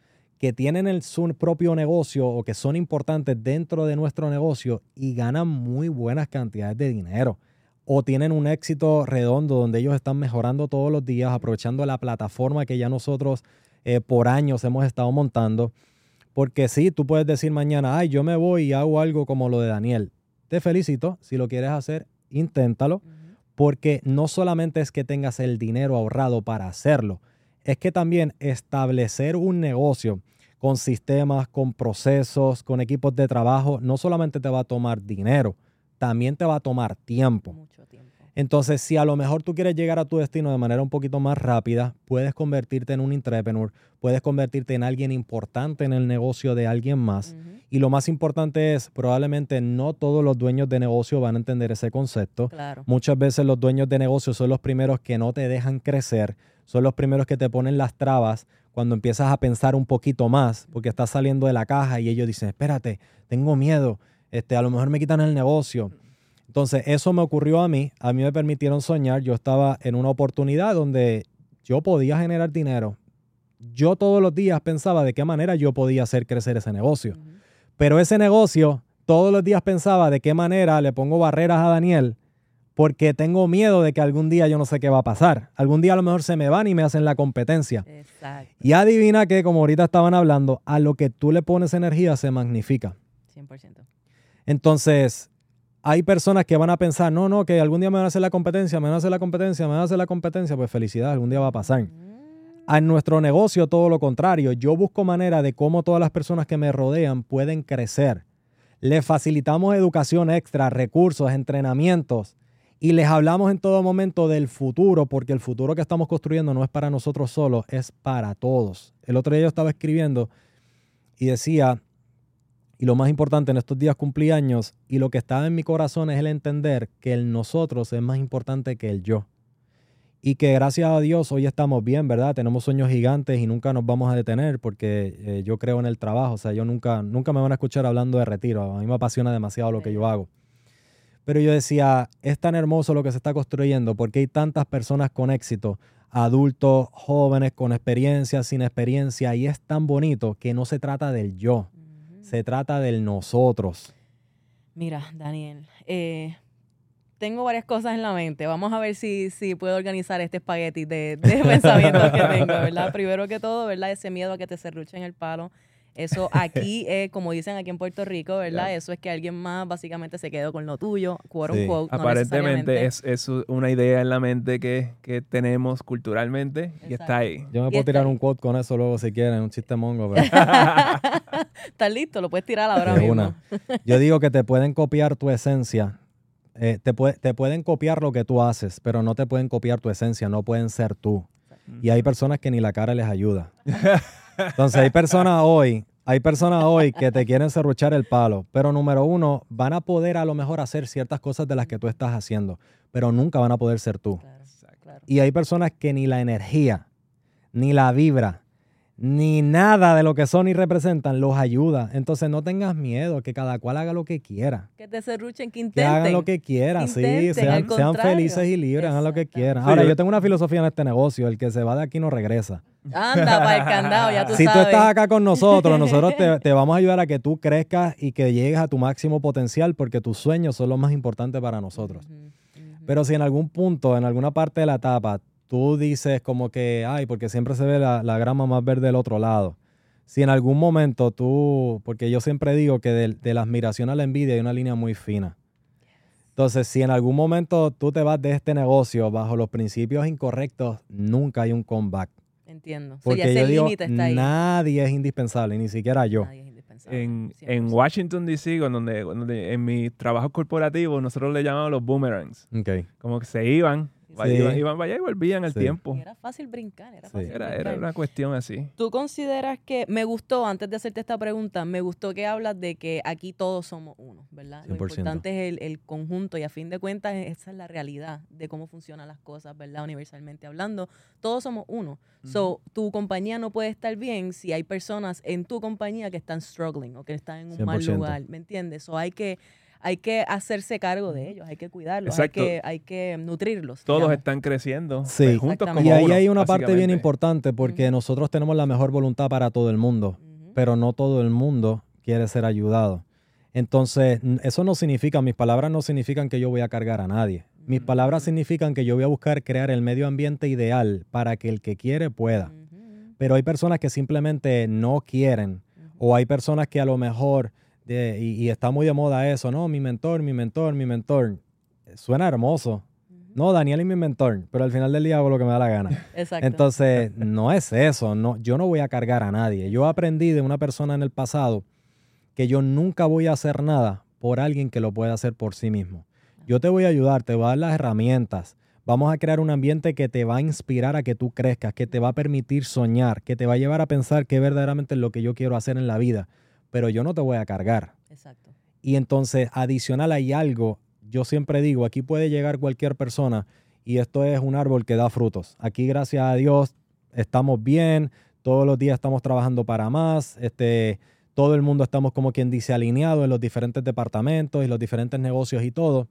S1: que tienen el, su propio negocio o que son importantes dentro de nuestro negocio y ganan muy buenas cantidades de dinero. O tienen un éxito redondo donde ellos están mejorando todos los días, aprovechando la plataforma que ya nosotros eh, por años hemos estado montando. Porque sí, tú puedes decir mañana, ay, yo me voy y hago algo como lo de Daniel. Te felicito, si lo quieres hacer, inténtalo, porque no solamente es que tengas el dinero ahorrado para hacerlo, es que también establecer un negocio con sistemas, con procesos, con equipos de trabajo, no solamente te va a tomar dinero, también te va a tomar tiempo. Mucho tiempo. Entonces, si a lo mejor tú quieres llegar a tu destino de manera un poquito más rápida, puedes convertirte en un entrepreneur, puedes convertirte en alguien importante en el negocio de alguien más. Y lo más importante es, probablemente no todos los dueños de negocio van a entender ese concepto. Muchas veces los dueños de negocio son los primeros que no te dejan crecer, son los primeros que te ponen las trabas cuando empiezas a pensar un poquito más, porque estás saliendo de la caja y ellos dicen, espérate, tengo miedo, este, a lo mejor me quitan el negocio. Entonces, eso me ocurrió a mí, a mí me permitieron soñar, yo estaba en una oportunidad donde yo podía generar dinero, yo todos los días pensaba de qué manera yo podía hacer crecer ese negocio. Pero ese negocio, todos los días pensaba de qué manera le pongo barreras a Daniel porque tengo miedo de que algún día yo no sé qué va a pasar. Algún día a lo mejor se me van y me hacen la competencia. Exacto. Y adivina que, como ahorita estaban hablando, a lo que tú le pones energía se magnifica. 100%. Entonces, hay personas que van a pensar, no, no, que algún día me van a hacer la competencia, me van a hacer la competencia, me van a hacer la competencia. Pues felicidad, algún día va a pasar. A nuestro negocio todo lo contrario. Yo busco manera de cómo todas las personas que me rodean pueden crecer. Les facilitamos educación extra, recursos, entrenamientos y les hablamos en todo momento del futuro, porque el futuro que estamos construyendo no es para nosotros solos, es para todos. El otro día yo estaba escribiendo y decía, y lo más importante en estos días cumplí años, y lo que estaba en mi corazón es el entender que el nosotros es más importante que el yo. Y que gracias a Dios hoy estamos bien, ¿verdad? Tenemos sueños gigantes y nunca nos vamos a detener porque eh, yo creo en el trabajo. O sea, yo nunca, nunca me van a escuchar hablando de retiro. A mí me apasiona demasiado lo que yo hago. Pero yo decía, es tan hermoso lo que se está construyendo porque hay tantas personas con éxito, adultos, jóvenes, con experiencia, sin experiencia, y es tan bonito que no se trata del yo, se trata del nosotros.
S3: Mira, Daniel, eh, tengo varias cosas en la mente. Vamos a ver si, si puedo organizar este espagueti de, de pensamientos que tengo, ¿verdad? Primero que todo, ¿verdad? Ese miedo a que te en el palo eso aquí, es, como dicen aquí en Puerto Rico, ¿verdad? Eso es que alguien más básicamente se quedó con lo tuyo, quote
S2: Aparentemente es, es, una idea en la mente que, que tenemos culturalmente y está ahí.
S1: Yo me puedo tirar un quote con eso luego si quieren, un chiste mongo.
S3: Estás listo, lo puedes tirar ahora mismo.
S1: Yo digo que te pueden copiar tu esencia. Eh, te, te pueden copiar lo que tú haces, pero no te pueden copiar tu esencia, no pueden ser tú. Y hay personas que ni la cara les ayuda. Entonces hay personas hoy, hay personas hoy que te quieren serruchar el palo, pero número uno, van a poder a lo mejor hacer ciertas cosas de las que tú estás haciendo, pero nunca van a poder ser tú. Y hay personas que ni la energía, ni la vibra, ni nada de lo que son y representan los ayuda. Entonces no tengas miedo, que cada cual haga lo que quiera.
S3: Que te serruchen, que intenten.
S1: Que hagan lo que quieran, sí, sean, felices y libres, hagan lo que quieran. Ahora, yo tengo una filosofía en este negocio, el que se va de aquí no regresa.
S3: Anda, para el candado, ya tú
S1: si sabes. Si tú estás acá con nosotros, nosotros te, vamos a ayudar a que tú crezcas y que llegues a tu máximo potencial porque tus sueños son los más importantes para nosotros. Pero si en algún punto, en alguna parte de la etapa, tú dices como que, ay, porque siempre se ve la, grama más verde del otro lado. Si en algún momento tú, porque yo siempre digo que de, la admiración a la envidia hay una línea muy fina. Entonces, si en algún momento tú te vas de este negocio bajo los principios incorrectos, nunca hay un comeback.
S3: Entiendo.
S1: Porque yo digo, nadie es indispensable, ni siquiera yo.
S2: En, en, Washington, D.C., donde, donde, en mi trabajo corporativo, nosotros le llamamos los boomerangs. Okay. Como que se iban Iban, vaya y volvían al tiempo.
S3: era fácil brincar, era fácil
S2: era, una cuestión así.
S3: ¿Tú consideras que, me gustó, antes de hacerte esta pregunta, me gustó que hablas de que aquí todos somos uno, ¿verdad? Lo importante es el, conjunto y a fin de cuentas esa es la realidad de cómo funcionan las cosas, ¿verdad? Universalmente hablando, todos somos uno. So, tu compañía no puede estar bien si hay personas en tu compañía que están struggling o que están en un mal lugar, ¿me entiendes? O hay que hay que hacerse cargo de ellos, hay que cuidarlos, hay que, hay que nutrirlos.
S2: Todos están creciendo
S1: sí. Eh, juntos como Y ahí hay una parte bien importante porque nosotros tenemos la mejor voluntad para todo el mundo, pero no todo el mundo quiere ser ayudado. Entonces, eso no significa, mis palabras no significan que yo voy a cargar a nadie. Mis palabras significan que yo voy a buscar crear el medio ambiente ideal para que el que quiere pueda. Pero hay personas que simplemente no quieren o hay personas que a lo mejor y, está muy de moda eso, ¿no? Mi mentor, mi mentor, mi mentor. Suena hermoso. No, Daniel es mi mentor, pero al final del día hago lo que me da la gana. Exacto. Entonces, no es eso. No, yo no voy a cargar a nadie. Yo aprendí de una persona en el pasado que yo nunca voy a hacer nada por alguien que lo pueda hacer por sí mismo. Yo te voy a ayudar, te voy a dar las herramientas. Vamos a crear un ambiente que te va a inspirar a que tú crezcas, que te va a permitir soñar, que te va a llevar a pensar que verdaderamente es lo que yo quiero hacer en la vida pero yo no te voy a cargar. Exacto. Y entonces, adicional hay algo, yo siempre digo, aquí puede llegar cualquier persona y esto es un árbol que da frutos. Aquí, gracias a Dios, estamos bien, todos los días estamos trabajando para más, este, todo el mundo estamos como quien dice alineado en los diferentes departamentos y los diferentes negocios y todo.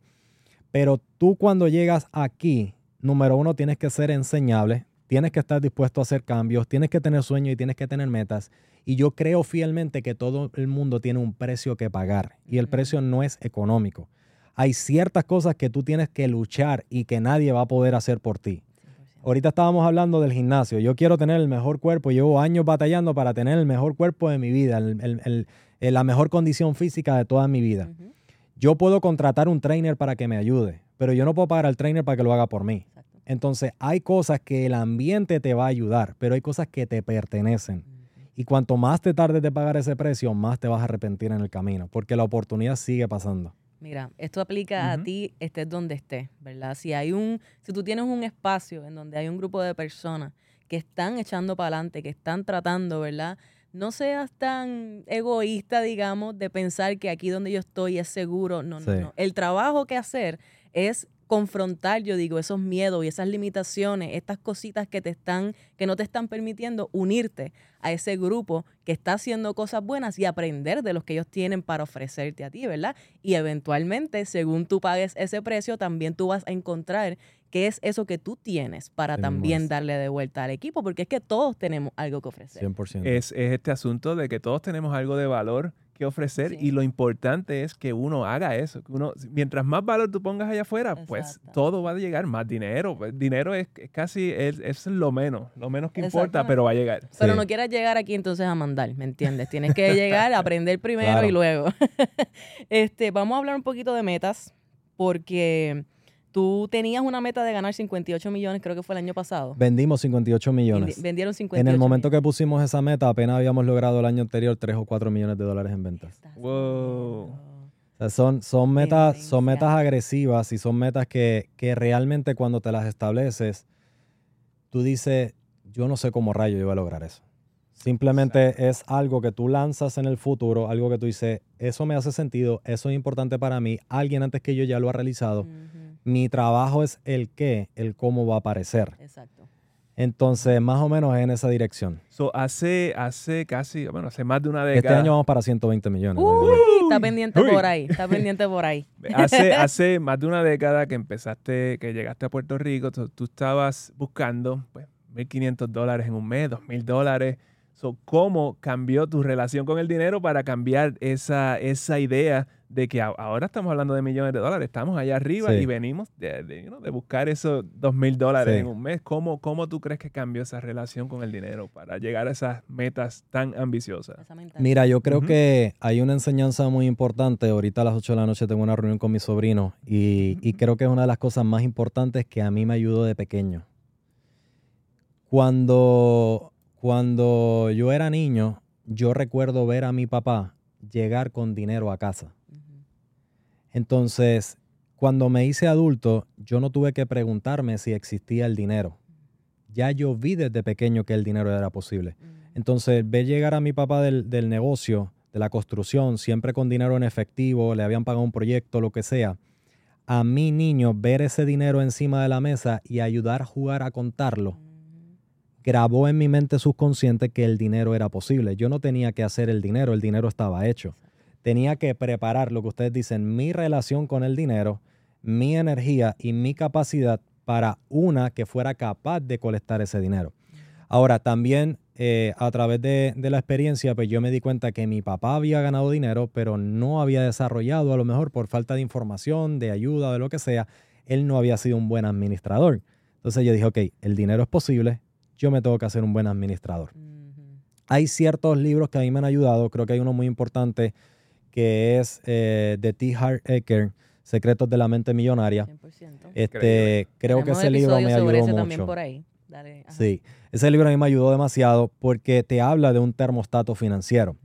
S1: Pero tú cuando llegas aquí, número uno, tienes que ser enseñable, tienes que estar dispuesto a hacer cambios, tienes que tener sueños y tienes que tener metas. Y yo creo fielmente que todo el mundo tiene un precio que pagar y el precio no es económico. Hay ciertas cosas que tú tienes que luchar y que nadie va a poder hacer por ti. Ahorita estábamos hablando del gimnasio. Yo quiero tener el mejor cuerpo. Llevo años batallando para tener el mejor cuerpo de mi vida, la mejor condición física de toda mi vida. Yo puedo contratar un trainer para que me ayude, pero yo no puedo pagar al trainer para que lo haga por mí. Entonces, hay cosas que el ambiente te va a ayudar, pero hay cosas que te pertenecen. Y cuanto más te tardes de pagar ese precio, más te vas a arrepentir en el camino, porque la oportunidad sigue pasando.
S3: Mira, esto aplica a ti, estés donde estés, ¿verdad? Si hay un, si tú tienes un espacio en donde hay un grupo de personas que están echando para adelante, que están tratando, ¿verdad? No seas tan egoísta, digamos, de pensar que aquí donde yo estoy es seguro. No, no, no. El trabajo que hacer es confrontar, yo digo, esos miedos y esas limitaciones, estas cositas que te están, que no te están permitiendo unirte a ese grupo que está haciendo cosas buenas y aprender de los que ellos tienen para ofrecerte a ti, ¿verdad? Y eventualmente, según tú pagues ese precio, también tú vas a encontrar qué es eso que tú tienes para también darle de vuelta al equipo, porque es que todos tenemos algo que ofrecer.
S2: 100%. Es, es este asunto de que todos tenemos algo de valor ofrecer y lo importante es que uno haga eso. Que uno, mientras más valor tú pongas allá afuera, pues todo va a llegar, más dinero. Pues, dinero es, casi, es, es, lo menos, lo menos que importa, pero va a llegar.
S3: Pero no quieras llegar aquí entonces a mandar, ¿me entiendes? Tienes que llegar, a aprender primero y luego. este, vamos a hablar un poquito de metas, porque Tú tenías una meta de ganar 58 millones, creo que fue el año pasado.
S1: Vendimos 58 millones.
S3: vendieron 58
S1: En el momento que pusimos esa meta, apenas habíamos logrado el año anterior 3 o 4 millones de dólares en ventas.
S2: Wow.
S1: son, son, metas, son metas agresivas y son metas que, que realmente cuando te las estableces, tú dices, yo no sé cómo rayo yo voy a lograr eso. Simplemente es algo que tú lanzas en el futuro, algo que tú dices, eso me hace sentido, eso es importante para mí, alguien antes que yo ya lo ha realizado. Mi trabajo es el qué, el cómo va a aparecer. Exacto. Entonces, más o menos en esa dirección.
S2: So, hace, hace casi, bueno, hace más de una década.
S1: Este año vamos para 120 millones.
S3: está pendiente por ahí, está pendiente por ahí.
S2: Hace, hace más de una década que empezaste, que llegaste a Puerto Rico, tú, estabas buscando, pues, 1.500 dólares en un mes, 2.000 dólares. So, ¿Cómo cambió tu relación con el dinero para cambiar esa, esa idea de que ahora estamos hablando de millones de dólares, estamos allá arriba y venimos de, de, buscar esos dos mil dólares en un mes. ¿Cómo, ¿Cómo tú crees que cambió esa relación con el dinero para llegar a esas metas tan ambiciosas?
S1: Mira, yo creo que hay una enseñanza muy importante. Ahorita a las 8 de la noche tengo una reunión con mi sobrino y, y creo que es una de las cosas más importantes que a mí me ayudó de pequeño. Cuando, cuando yo era niño, yo recuerdo ver a mi papá llegar con dinero a casa entonces, cuando me hice adulto, yo no tuve que preguntarme si existía el dinero. Ya yo vi desde pequeño que el dinero era posible. Entonces, ver llegar a mi papá del, negocio, de la construcción, siempre con dinero en efectivo, le habían pagado un proyecto, lo que sea. A mi niño, ver ese dinero encima de la mesa y ayudar a jugar a contarlo, mm. Grabó en mi mente subconsciente que el dinero era posible. Yo no tenía que hacer el dinero, el dinero estaba hecho tenía que preparar lo que ustedes dicen, mi relación con el dinero, mi energía y mi capacidad para una que fuera capaz de colectar ese dinero. Ahora, también eh, a través de, la experiencia, pues yo me di cuenta que mi papá había ganado dinero, pero no había desarrollado, a lo mejor por falta de información, de ayuda, de lo que sea, él no había sido un buen administrador. Entonces yo dije, ok, el dinero es posible, yo me tengo que hacer un buen administrador. Hay ciertos libros que a mí me han ayudado, creo que hay uno muy importante que es eh, de T. Hart Ecker, Secretos de la Mente Millonaria. 100%. Este, creo que ese libro me ayudó mucho. Por ahí. sí, ese libro a mí me ayudó demasiado porque te habla de un termostato financiero.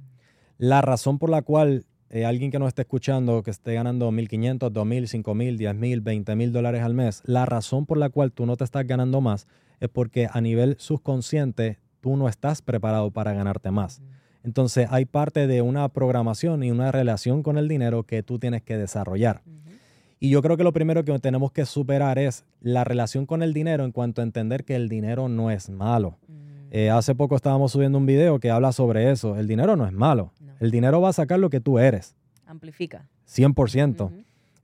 S1: La razón por la cual eh, alguien que nos esté escuchando, que esté ganando 1.500, 2.000, 5.000, 10.000, 20.000 dólares al mes, la razón por la cual tú no te estás ganando más es porque a nivel subconsciente tú no estás preparado para ganarte más. Entonces hay parte de una programación y una relación con el dinero que tú tienes que desarrollar. Y yo creo que lo primero que tenemos que superar es la relación con el dinero en cuanto a entender que el dinero no es malo. Mm. Eh, hace poco estábamos subiendo un video que habla sobre eso. El dinero no es malo. El dinero va a sacar lo que tú eres.
S3: Amplifica.
S1: 100%.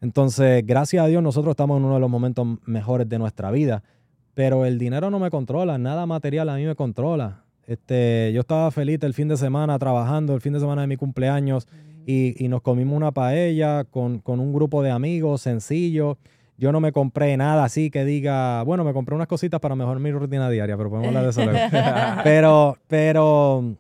S1: Entonces, gracias a Dios, nosotros estamos en uno de los momentos mejores de nuestra vida pero el dinero no me controla, nada material a mí me controla. Este, yo estaba feliz el fin de semana trabajando, el fin de semana de mi cumpleaños, y, nos comimos una paella con, con, un grupo de amigos sencillo. Yo no me compré nada así que diga, bueno, me compré unas cositas para mejorar mi rutina diaria, pero podemos hablar de eso luego. pero, pero, o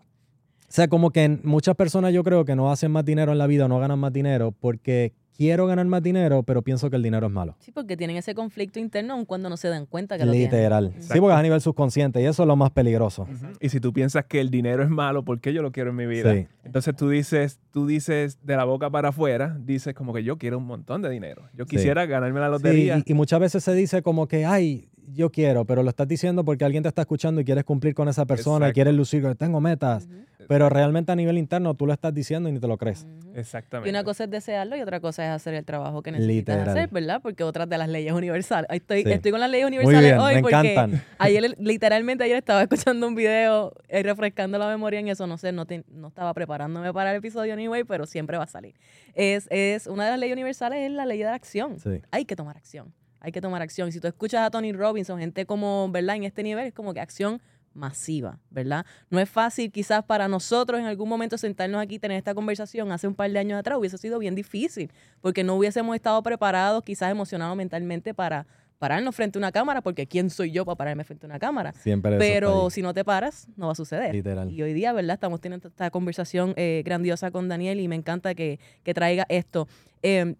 S1: sea, como que muchas personas yo creo que no hacen más dinero en la vida, no ganan más dinero porque quiero ganar más dinero, pero pienso que el dinero es malo.
S3: Sí, porque tienen ese conflicto interno aun cuando no se dan cuenta que lo
S1: tienen. Literal. Sí, porque es a nivel subconsciente y eso es lo más peligroso.
S2: Y si tú piensas que el dinero es malo, ¿por qué yo lo quiero en mi vida? Entonces tú dices, tú dices de la boca para afuera, dices como que yo quiero un montón de dinero. Yo quisiera ganarme la lotería.
S1: Sí, y, muchas veces se dice como que, ay, yo quiero, pero lo estás diciendo porque alguien te está escuchando y quieres cumplir con esa persona y quieres lucir, tengo metas. Pero realmente a nivel interno tú lo estás diciendo y ni te lo crees.
S2: Exactamente.
S3: Y una cosa es desearlo y otra cosa es hacer el trabajo que necesitas hacer, ¿verdad? Porque otras de las leyes universales. Estoy, estoy con las leyes universales hoy me porque encantan. ayer, literalmente ayer estaba escuchando un video eh, refrescando la memoria en eso. No sé, no, no estaba preparándome para el episodio anyway, pero siempre va a salir. Es, es una de las leyes universales es la ley de la acción. Hay que tomar acción hay que tomar acción. Y si tú escuchas a Tony Robinson, gente como, ¿verdad? En este nivel es como que acción masiva, ¿verdad? No es fácil quizás para nosotros en algún momento sentarnos aquí y tener esta conversación hace un par de años atrás, hubiese sido bien difícil, porque no hubiésemos estado preparados quizás emocionados mentalmente para pararnos frente a una cámara, porque ¿quién soy yo para pararme frente a una cámara?
S1: Siempre
S3: Pero si no te paras, no va a suceder.
S1: Literal.
S3: Y hoy día, ¿verdad? Estamos teniendo esta conversación eh, grandiosa con Daniel y me encanta que, que traiga esto. Eh,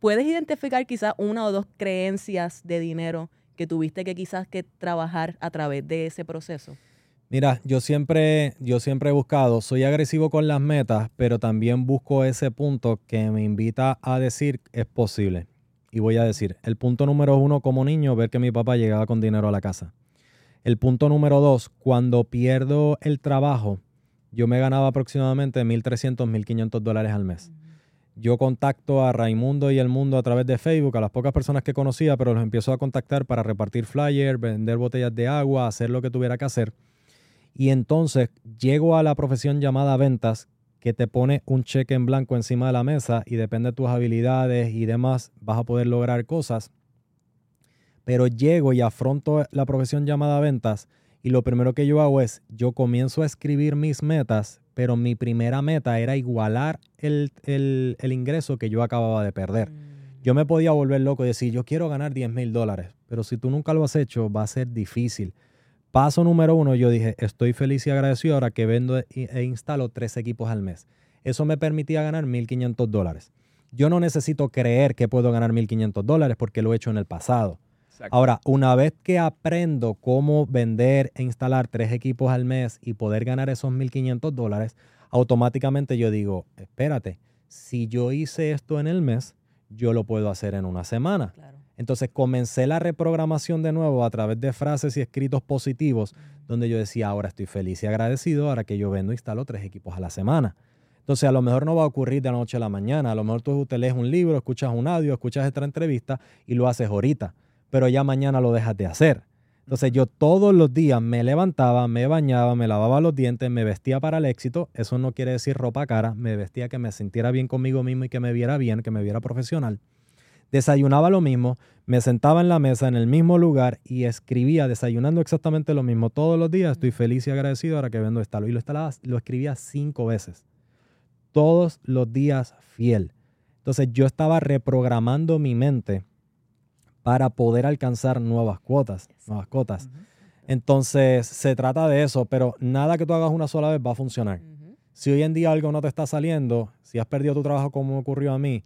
S3: ¿Puedes identificar quizás una o dos creencias de dinero que tuviste que quizás que trabajar a través de ese proceso?
S1: Mira, yo siempre, yo siempre he buscado, soy agresivo con las metas, pero también busco ese punto que me invita a decir es posible. Y voy a decir, el punto número uno como niño, ver que mi papá llegaba con dinero a la casa. El punto número dos, cuando pierdo el trabajo, yo me ganaba aproximadamente 1.300, 1.500 dólares al mes yo contacto a Raimundo y el mundo a través de Facebook, a las pocas personas que conocía, pero los empiezo a contactar para repartir flyers, vender botellas de agua, hacer lo que tuviera que hacer. Y entonces llego a la profesión llamada ventas, que te pone un cheque en blanco encima de la mesa y depende de tus habilidades y demás, vas a poder lograr cosas. Pero llego y afronto la profesión llamada ventas y lo primero que yo hago es, yo comienzo a escribir mis metas, pero mi primera meta era igualar el, ingreso que yo acababa de perder. Yo me podía volver loco y decir, yo quiero ganar 10 mil dólares, pero si tú nunca lo has hecho, va a ser difícil. Paso número uno, yo dije, estoy feliz y agradecido ahora que vendo e instalo tres equipos al mes. Eso me permitía ganar 1.500 dólares. Yo no necesito creer que puedo ganar 1.500 dólares porque lo he hecho en el pasado. Ahora, una vez que aprendo cómo vender e instalar tres equipos al mes y poder ganar esos 1.500 dólares, automáticamente yo digo, espérate, si yo hice esto en el mes, yo lo puedo hacer en una semana. Entonces comencé la reprogramación de nuevo a través de frases y escritos positivos, donde yo decía, ahora estoy feliz y agradecido, ahora que yo vendo e instalo tres equipos a la semana. Entonces, a lo mejor no va a ocurrir de la noche a la mañana. A lo mejor tú te lees un libro, escuchas un audio, escuchas esta entrevista y lo haces ahorita pero ya mañana lo dejas de hacer. Entonces yo todos los días me levantaba, me bañaba, me lavaba los dientes, me vestía para el éxito. Eso no quiere decir ropa cara, me vestía que me sintiera bien conmigo mismo y que me viera bien, que me viera profesional. Desayunaba lo mismo, me sentaba en la mesa en el mismo lugar y escribía desayunando exactamente lo mismo todos los días. Estoy feliz y agradecido ahora que vendo esta. Y lo, lo escribía cinco veces. Todos los días fiel. Entonces yo estaba reprogramando mi mente para poder alcanzar nuevas cuotas, nuevas cotas. Entonces, se trata de eso, pero nada que tú hagas una sola vez va a funcionar. Si hoy en día algo no te está saliendo, si has perdido tu trabajo como ocurrió a mí,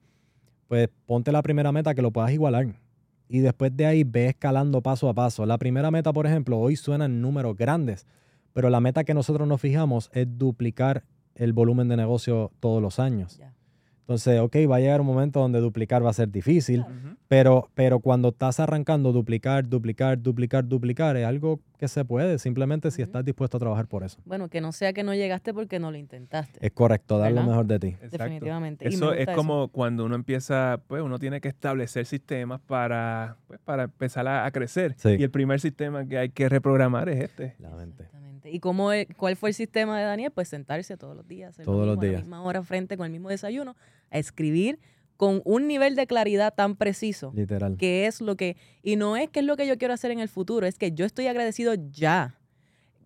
S1: pues ponte la primera meta que lo puedas igualar. Y después de ahí ve escalando paso a paso. La primera meta, por ejemplo, hoy suenan números grandes, pero la meta que nosotros nos fijamos es duplicar el volumen de negocio todos los años. Entonces, ok, va a llegar un momento donde duplicar va a ser difícil, pero, pero cuando estás arrancando, duplicar, duplicar, duplicar, duplicar, es algo que se puede, simplemente si estás dispuesto a trabajar por eso.
S3: Bueno, que no sea que no llegaste porque no lo intentaste.
S1: Es correcto, dar lo mejor de ti.
S3: Definitivamente.
S2: Eso es como cuando uno empieza, pues uno tiene que establecer sistemas para, pues, para empezar a, crecer. Y el primer sistema que hay que reprogramar es este.
S1: La mente.
S3: ¿Y cómo, cuál fue el sistema de Daniel? Pues sentarse todos los días,
S1: todos los días.
S3: a la misma hora frente con el mismo desayuno, a escribir con un nivel de claridad tan preciso.
S1: Literal.
S3: Que es lo que, y no es que es lo que yo quiero hacer en el futuro, es que yo estoy agradecido ya.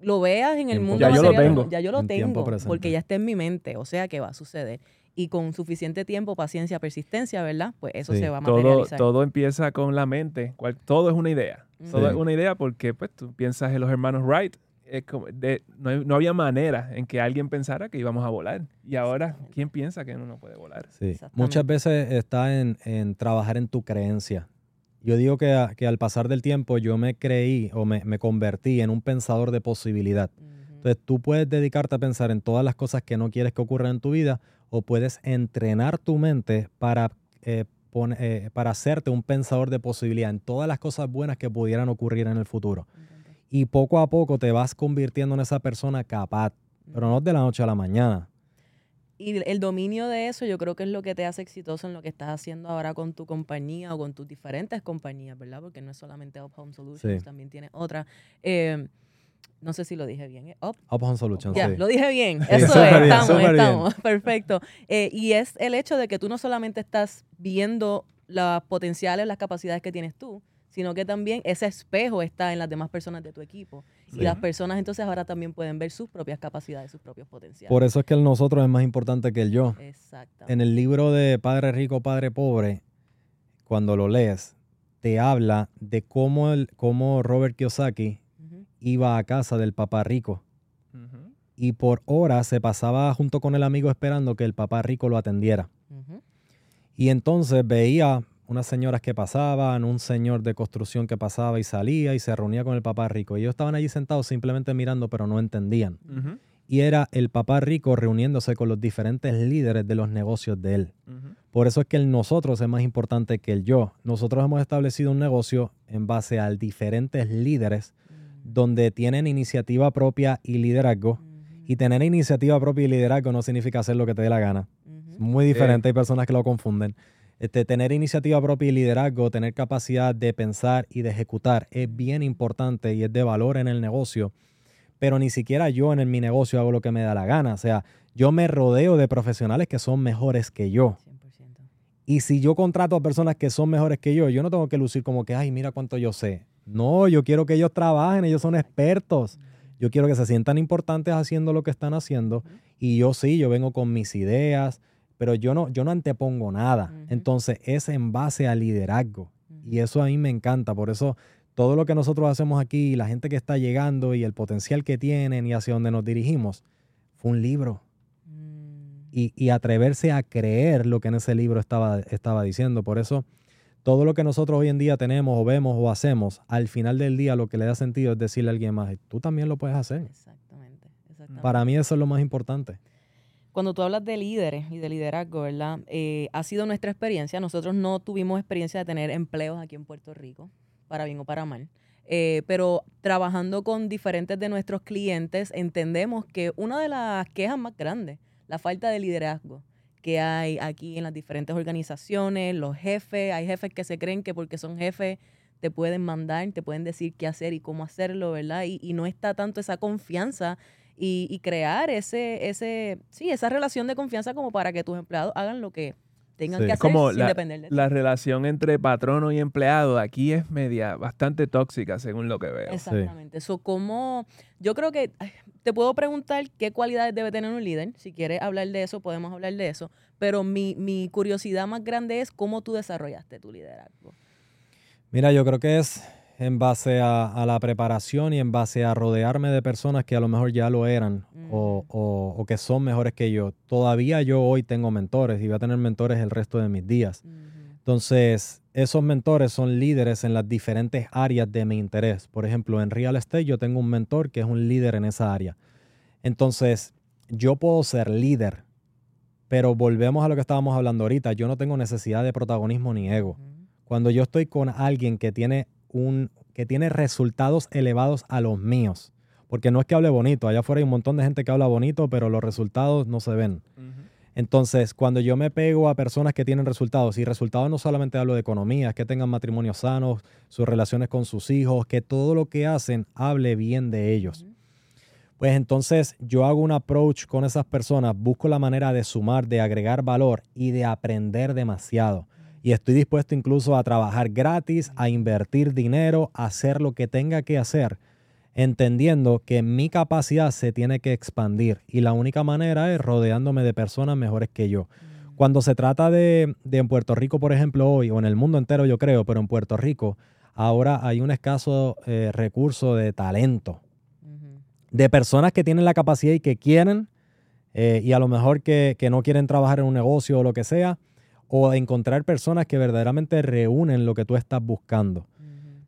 S3: Lo veas en el
S1: Tiempo
S3: mundo
S2: Ya yo lo
S3: material,
S2: tengo.
S3: Ya yo lo
S1: En
S3: tengo, porque ya está en mi mente, o sea que va a suceder. Y con suficiente tiempo, paciencia, persistencia, ¿verdad? Pues eso
S1: Sí.
S3: se va a
S2: Todo,
S3: materializar.
S2: todo empieza con la mente. Cual- todo es una idea. Todo
S1: Sí.
S2: es una idea porque pues, tú piensas en los hermanos Wright. Es como de- no, no había manera en que alguien pensara que íbamos a volar. Y ahora. ¿quién piensa que uno no puede volar?
S1: Sí. Muchas veces está en, en trabajar en tu creencia. Yo digo que, a- que al pasar del tiempo yo me creí o me, me convertí en un pensador de posibilidad. Entonces tú puedes dedicarte a pensar en todas las cosas que no quieres que ocurran en tu vida o puedes entrenar tu mente para, eh, pon- eh, para hacerte un pensador de posibilidad en todas las cosas buenas que pudieran ocurrir en el futuro. Y poco a poco te vas convirtiendo en esa persona capaz, pero no de la noche a la mañana.
S3: Y el dominio de eso yo creo que es lo que te hace exitoso en lo que estás haciendo ahora con tu compañía o con tus diferentes compañías, ¿verdad? Porque no es solamente Up Home Solutions,
S1: Sí.
S3: también tiene otra. Eh, no sé si lo dije bien. ¿eh? Up.
S1: Up on Solutions,
S3: Ya,
S1: sí.
S3: lo dije bien. Eso es,
S1: bien,
S3: estamos,
S1: bien.
S3: estamos. Perfecto. Eh, y es el hecho de que tú no solamente estás viendo las potenciales, las capacidades que tienes tú, sino que también ese espejo está en las demás personas de tu equipo.
S1: Sí.
S3: Y las personas entonces ahora también pueden ver sus propias capacidades, sus propios potenciales.
S1: Por eso es que el nosotros es más importante que el yo.
S3: Exactamente.
S1: En el libro de Padre Rico, Padre Pobre, cuando lo lees, te habla de cómo, el, cómo Robert Kiyosaki iba a casa del papá rico y por horas se pasaba junto con el amigo esperando que el papá rico lo atendiera. Y entonces veía unas señoras que pasaban, un señor de construcción que pasaba y salía y se reunía con el papá rico. Y ellos estaban allí sentados simplemente mirando, pero no entendían. Y era el papá rico reuniéndose con los diferentes líderes de los negocios de él. Por eso es que el nosotros es más importante que el yo. Nosotros hemos establecido un negocio en base a diferentes líderes donde tienen iniciativa propia y liderazgo. Y tener iniciativa propia y liderazgo no significa hacer lo que te dé la gana. Es muy diferente, hay personas que lo confunden. Este, tener iniciativa propia y liderazgo, tener capacidad de pensar y de ejecutar es bien importante y es de valor en el negocio. Pero ni siquiera yo en el- mi negocio hago lo que me da la gana. O sea, yo me rodeo de profesionales que son mejores que yo.
S3: 100%.
S1: Y si yo contrato a personas que son mejores que yo, yo no tengo que lucir como que, ay, mira cuánto yo sé. No, yo quiero que ellos trabajen, ellos son expertos. Yo quiero que se sientan importantes haciendo lo que están haciendo. Y yo sí, yo vengo con mis ideas, pero yo no, yo no antepongo nada. Entonces es en base al liderazgo. Y eso a mí me encanta. Por eso todo lo que nosotros hacemos aquí, la gente que está llegando y el potencial que tienen y hacia donde nos dirigimos, fue un libro.
S3: Mm.
S1: Y, y atreverse a creer lo que en ese libro estaba, estaba diciendo. Por eso todo lo que nosotros hoy en día tenemos o vemos o hacemos, al final del día lo que le da sentido es decirle a alguien más, tú también lo puedes hacer.
S3: Exactamente. exactamente.
S1: Para mí eso es lo más importante.
S3: Cuando tú hablas de líderes y de liderazgo, ¿verdad? Eh, ha sido nuestra experiencia. Nosotros no tuvimos experiencia de tener empleos aquí en Puerto Rico, para bien o para mal. Eh, pero trabajando con diferentes de nuestros clientes, entendemos que una de las quejas más grandes, la falta de liderazgo que hay aquí en las diferentes organizaciones, los jefes, hay jefes que se creen que porque son jefes te pueden mandar, te pueden decir qué hacer y cómo hacerlo, ¿verdad? Y, y no está tanto esa confianza y, y crear ese, ese, sí, esa relación de confianza como para que tus empleados hagan lo que tengan
S1: Sí.
S3: que hacer
S2: como
S3: sin
S2: la-
S3: depender de ti.
S2: La relación entre patrono y empleado aquí es media, bastante tóxica según lo que veo.
S3: Exactamente. Eso como, yo creo que ay, te puedo preguntar qué cualidades debe tener un líder. Si quieres hablar de eso, podemos hablar de eso. Pero mi, mi curiosidad más grande es cómo tú desarrollaste tu liderazgo.
S1: Mira, yo creo que es en base a, a la preparación y en base a rodearme de personas que a lo mejor ya lo eran o,
S3: Ujú.
S1: o- o que son mejores que yo. Todavía yo hoy tengo mentores y voy a tener mentores el resto de mis días. Entonces, esos mentores son líderes en las diferentes áreas de mi interés. Por ejemplo, en real estate yo tengo un mentor que es un líder en esa área. Entonces, yo puedo ser líder, pero volvemos a lo que estábamos hablando ahorita. Yo no tengo necesidad de protagonismo ni ego. Cuando yo estoy con alguien que tiene un que tiene resultados elevados a los míos, porque no es que hable bonito, allá afuera hay un montón de gente que habla bonito, pero los resultados no se ven. Entonces, cuando yo me pego a personas que tienen resultados, y resultados no solamente hablo de economía, que tengan matrimonios sanos, sus relaciones con sus hijos, que todo lo que hacen hable bien de ellos. Pues entonces yo hago un approach con esas personas, busco la manera de sumar, de agregar valor y de aprender demasiado. Y estoy dispuesto incluso a trabajar gratis, a invertir dinero, a hacer lo que tenga que hacer, entendiendo que mi capacidad se tiene que expandir. Y la única manera es rodeándome de personas mejores que yo. Cuando se trata de, en Puerto Rico, por ejemplo, hoy, o en el mundo entero yo creo, pero en Puerto Rico, ahora hay un escaso eh, recurso de talento de personas que tienen la capacidad y que quieren, eh, y a lo mejor que, no quieren trabajar en un negocio o lo que sea, o encontrar personas que verdaderamente reúnen lo que tú estás buscando.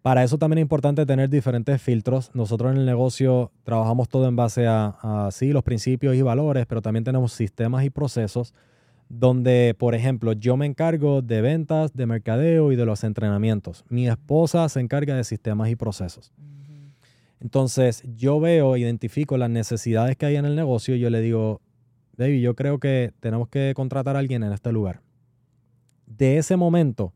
S1: Para eso también es importante tener diferentes filtros. Nosotros en el negocio trabajamos todo en base a, a sí, los principios y valores, pero también tenemos sistemas y procesos donde, por ejemplo, yo me encargo de ventas, de mercadeo y de los entrenamientos. Mi esposa se encarga de sistemas y procesos. Entonces yo veo, identifico las necesidades que hay en el negocio y yo le digo, David, yo creo que tenemos que contratar a alguien en este lugar. De ese momento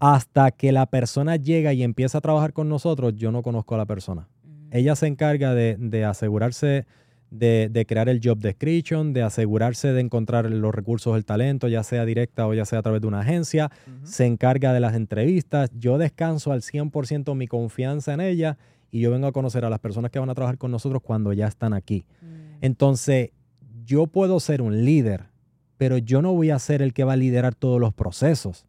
S1: hasta que la persona llega y empieza a trabajar con nosotros, yo no conozco a la persona. Mm. Ella se encarga de, asegurarse de, crear el job description, de asegurarse de encontrar los recursos del talento, ya sea directa o ya sea a través de una agencia. Se encarga de las entrevistas. Yo descanso al 100% mi confianza en ella y yo vengo a conocer a las personas que van a trabajar con nosotros cuando ya están aquí. Mm. Entonces, yo puedo ser un líder, pero yo no voy a ser el que va a liderar todos los procesos.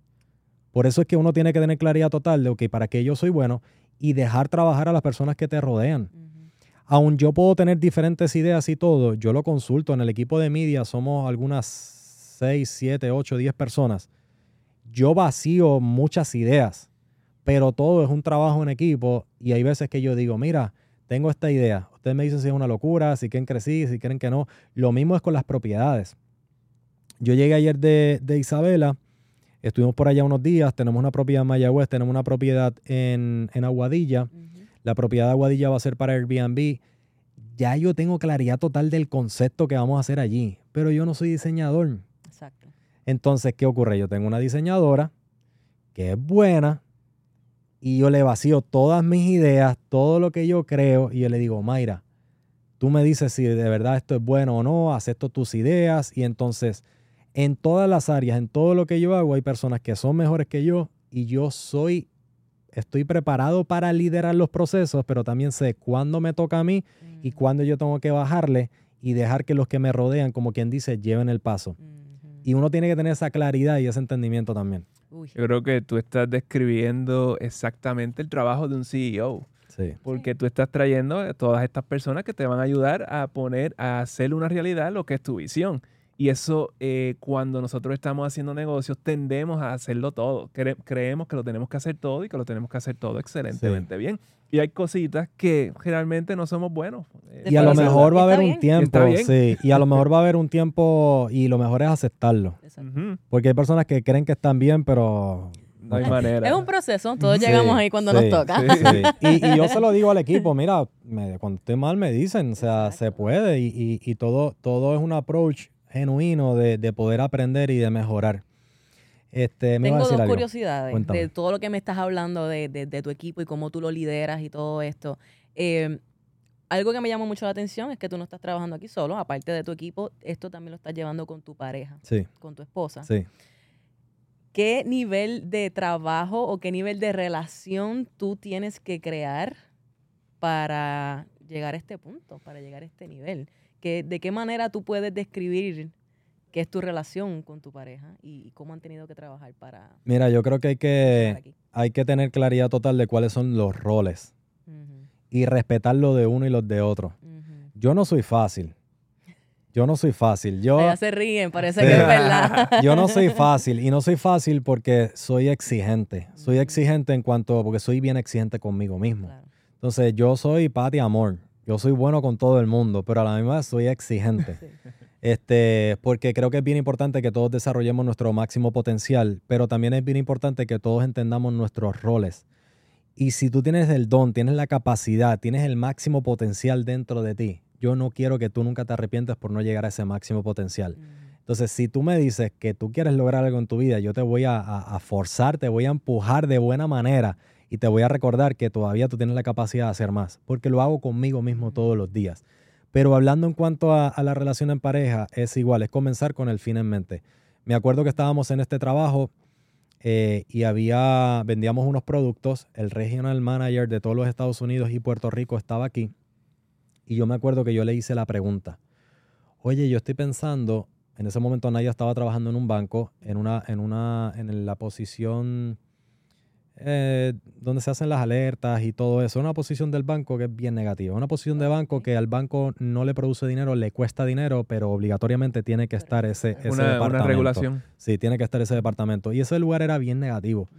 S1: Por eso es que uno tiene que tener claridad total de, ok, para qué yo soy bueno y dejar trabajar a las personas que te rodean. Aún yo puedo tener diferentes ideas y todo, yo lo consulto. En el equipo de media somos algunas 6, 7, 8, 10 personas. Yo vacío muchas ideas pero todo es un trabajo en equipo y hay veces que yo digo, mira, tengo esta idea, ustedes me dicen si es una locura, si quieren que sí, si quieren que no. Lo mismo es con las propiedades. Yo llegué ayer de, Isabela, estuvimos por allá unos días, tenemos una propiedad en Mayagüez, tenemos una propiedad en, Aguadilla, la propiedad de Aguadilla va a ser para Airbnb. Ya yo tengo claridad total del concepto que vamos a hacer allí, pero yo no soy diseñador. Exacto. Entonces, ¿qué ocurre? Yo tengo una diseñadora que es buena, y yo le vacío todas mis ideas, todo lo que yo creo y yo le digo, Mayra, tú me dices si de verdad esto es bueno o no, acepto tus ideas y entonces en todas las áreas, en todo lo que yo hago, hay personas que son mejores que yo y yo soy, estoy preparado para liderar los procesos, pero también sé cuándo me toca a mí y mm. cuándo yo tengo que bajarle y dejar que los que me rodean, como quien dice, lleven el paso. Y uno tiene que tener esa claridad y ese entendimiento también.
S2: Yo creo que tú estás describiendo exactamente el trabajo de un CEO. Sí. Porque tú estás trayendo a todas estas personas que te van a ayudar a poner, a hacer una realidad lo que es tu visión. Y eso, eh, cuando nosotros estamos haciendo negocios, tendemos a hacerlo todo. creemos que lo tenemos que hacer todo y que lo tenemos que hacer todo excelentemente bien. Y hay cositas que generalmente no somos buenos.
S1: Eh, y a lo mejor va a haber un tiempo, sí. Y a lo mejor va a haber un tiempo y lo mejor es aceptarlo. Porque hay personas que creen que están bien, pero
S2: no hay manera.
S3: Es un proceso, todos llegamos ahí cuando nos toca.
S1: Y, y, yo se lo digo al equipo, mira, cuando esté mal me dicen, o sea, se puede y, y, todo, todo es un approach genuino de, de poder aprender y de mejorar. Este,
S3: Tengo dos curiosidades de todo lo que me estás hablando de, tu equipo y cómo tú lo lideras y todo esto. Eh, algo que me llamó mucho la atención es que tú no estás trabajando aquí solo, aparte de tu equipo, esto también lo estás llevando con tu pareja, con tu esposa.
S1: Sí.
S3: ¿Qué nivel de trabajo o qué nivel de relación tú tienes que crear para llegar a este punto, para llegar a este nivel? ¿De qué manera tú puedes describir qué es tu relación con tu pareja y, cómo han tenido que trabajar para...
S1: Mira, yo creo que hay que, hay que tener claridad total de cuáles son los roles y respetar lo de uno y los de otro. Yo no soy fácil. Yo no soy fácil. Yo,
S3: ya se ríen, parece que es verdad.
S1: Yo no soy fácil y no soy fácil porque soy exigente. Soy exigente en cuanto, porque soy bien exigente conmigo mismo. Entonces yo soy pati amor. Yo soy bueno con todo el mundo, pero a la misma vez soy exigente. Este, porque creo que es bien importante que todos desarrollemos nuestro máximo potencial, pero también es bien importante que todos entendamos nuestros roles. Y si tú tienes el don, tienes la capacidad, tienes el máximo potencial dentro de ti, yo no quiero que tú nunca te arrepientas por no llegar a ese máximo potencial. Entonces, si tú me dices que tú quieres lograr algo en tu vida, yo te voy a, a forzar, te voy a empujar de buena manera y te voy a recordar que todavía tú tienes la capacidad de hacer más, porque lo hago conmigo mismo todos los días. Pero hablando en cuanto a, la relación en pareja, es igual, es comenzar con el fin en mente. Me acuerdo que estábamos en este trabajo eh, y había, vendíamos unos productos, el regional manager de todos los Estados Unidos y Puerto Rico estaba aquí y yo me acuerdo que yo le hice la pregunta, oye, yo estoy pensando, en ese momento Naya estaba trabajando en un banco, en, una, en, una, en la posición eh, donde se hacen las alertas y todo eso. Una posición del banco que es bien negativa. Una posición de banco que al banco no le produce dinero, le cuesta dinero, pero obligatoriamente tiene que estar ese, ese
S2: una,
S1: departamento.
S2: Una regulación.
S1: Sí, tiene que estar ese departamento. Y ese lugar era bien negativo.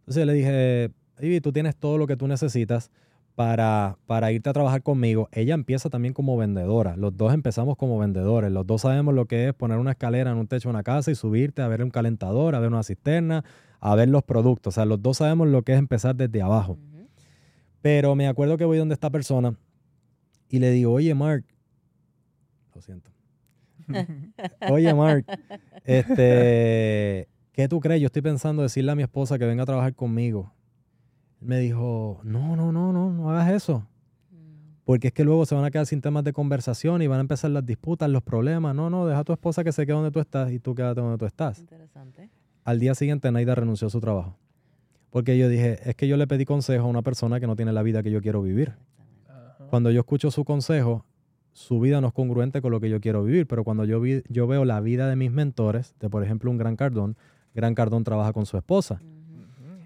S1: Entonces le dije, Ivy, tú tienes todo lo que tú necesitas para, para irte a trabajar conmigo. Ella empieza también como vendedora. Los dos empezamos como vendedores. Los dos sabemos lo que es poner una escalera en un techo de una casa y subirte a ver un calentador, a ver una cisterna, a ver los productos. O sea, los dos sabemos lo que es empezar desde abajo. Pero me acuerdo que voy donde esta persona y le digo, oye, Mark, lo siento. oye, Mark, este, ¿qué tú crees? Yo estoy pensando decirle a mi esposa que venga a trabajar conmigo. Me dijo, no, no, no, no, no hagas eso. Mm. Porque es que luego se van a quedar sin temas de conversación y van a empezar las disputas, los problemas. No, no, deja a tu esposa que se quede donde tú estás y tú quédate donde tú estás. Interesante al día siguiente Naida renunció a su trabajo. Porque yo dije, es que yo le pedí consejo a una persona que no tiene la vida que yo quiero vivir. Cuando yo escucho su consejo, su vida no es congruente con lo que yo quiero vivir, pero cuando yo, vi, yo veo la vida de mis mentores, de por ejemplo un Gran Cardón, Gran Cardón trabaja con su esposa.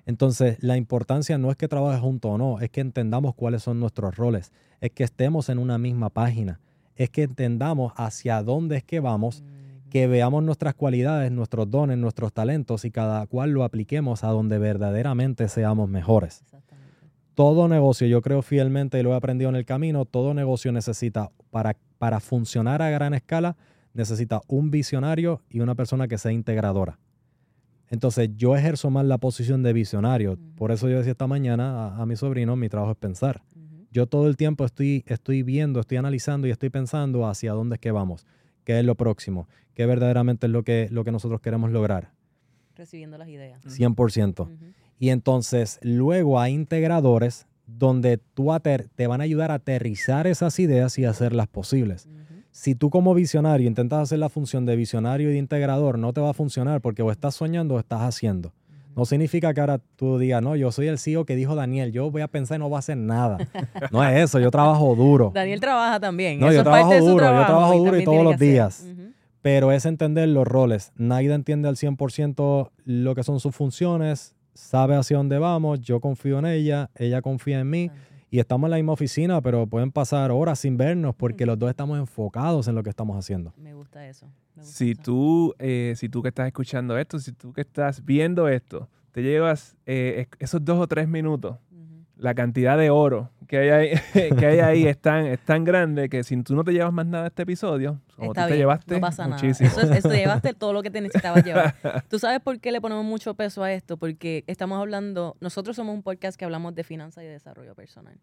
S1: Entonces, la importancia no es que trabaje junto o no, es que entendamos cuáles son nuestros roles, es que estemos en una misma página, es que entendamos hacia dónde es que vamos que veamos nuestras cualidades, nuestros dones, nuestros talentos y cada cual lo apliquemos a donde verdaderamente seamos mejores. Todo negocio, yo creo fielmente y lo he aprendido en el camino, todo negocio necesita, para, para funcionar a gran escala, necesita un visionario y una persona que sea integradora. Entonces yo ejerzo más la posición de visionario. Por eso yo decía esta mañana a, mi sobrino, mi trabajo es pensar. Yo todo el tiempo estoy, estoy viendo, estoy analizando y estoy pensando hacia dónde es que vamos qué es lo próximo, qué verdaderamente es lo que, lo que nosotros queremos lograr.
S3: Recibiendo las ideas.
S1: 100%. Y entonces luego hay integradores donde tú te van a ayudar a aterrizar esas ideas y hacerlas posibles. Si tú como visionario intentas hacer la función de visionario y de integrador, no te va a funcionar porque o estás soñando o estás haciendo. No significa que ahora tú digas, no, yo soy el CEO que dijo Daniel, yo voy a pensar y no voy a hacer nada. No es eso, yo trabajo duro.
S3: Daniel trabaja también.
S1: No, yo trabajo duro, yo trabajo duro y todos los días. Pero es entender los roles. Nadie entiende al 100% lo que son sus funciones, sabe hacia dónde vamos, yo confío en ella, ella confía en mí y estamos en la misma oficina, pero pueden pasar horas sin vernos porque los dos estamos enfocados en lo que estamos haciendo.
S3: Me gusta eso.
S2: si, Tú, eh, si tú que estás escuchando esto, si tú que estás viendo esto, te llevas eh, esos dos o tres minutos la cantidad de oro que hay ahí, que hay ahí es, tan, es tan grande que si tú no te llevas más nada de este episodio, como tú te llevaste
S3: no pasa muchísimo. Nada. Eso, llevaste todo lo que te necesitabas llevar. ¿Tú sabes por qué le ponemos mucho peso a esto? Porque estamos hablando, nosotros somos un podcast que hablamos de finanzas y desarrollo personal.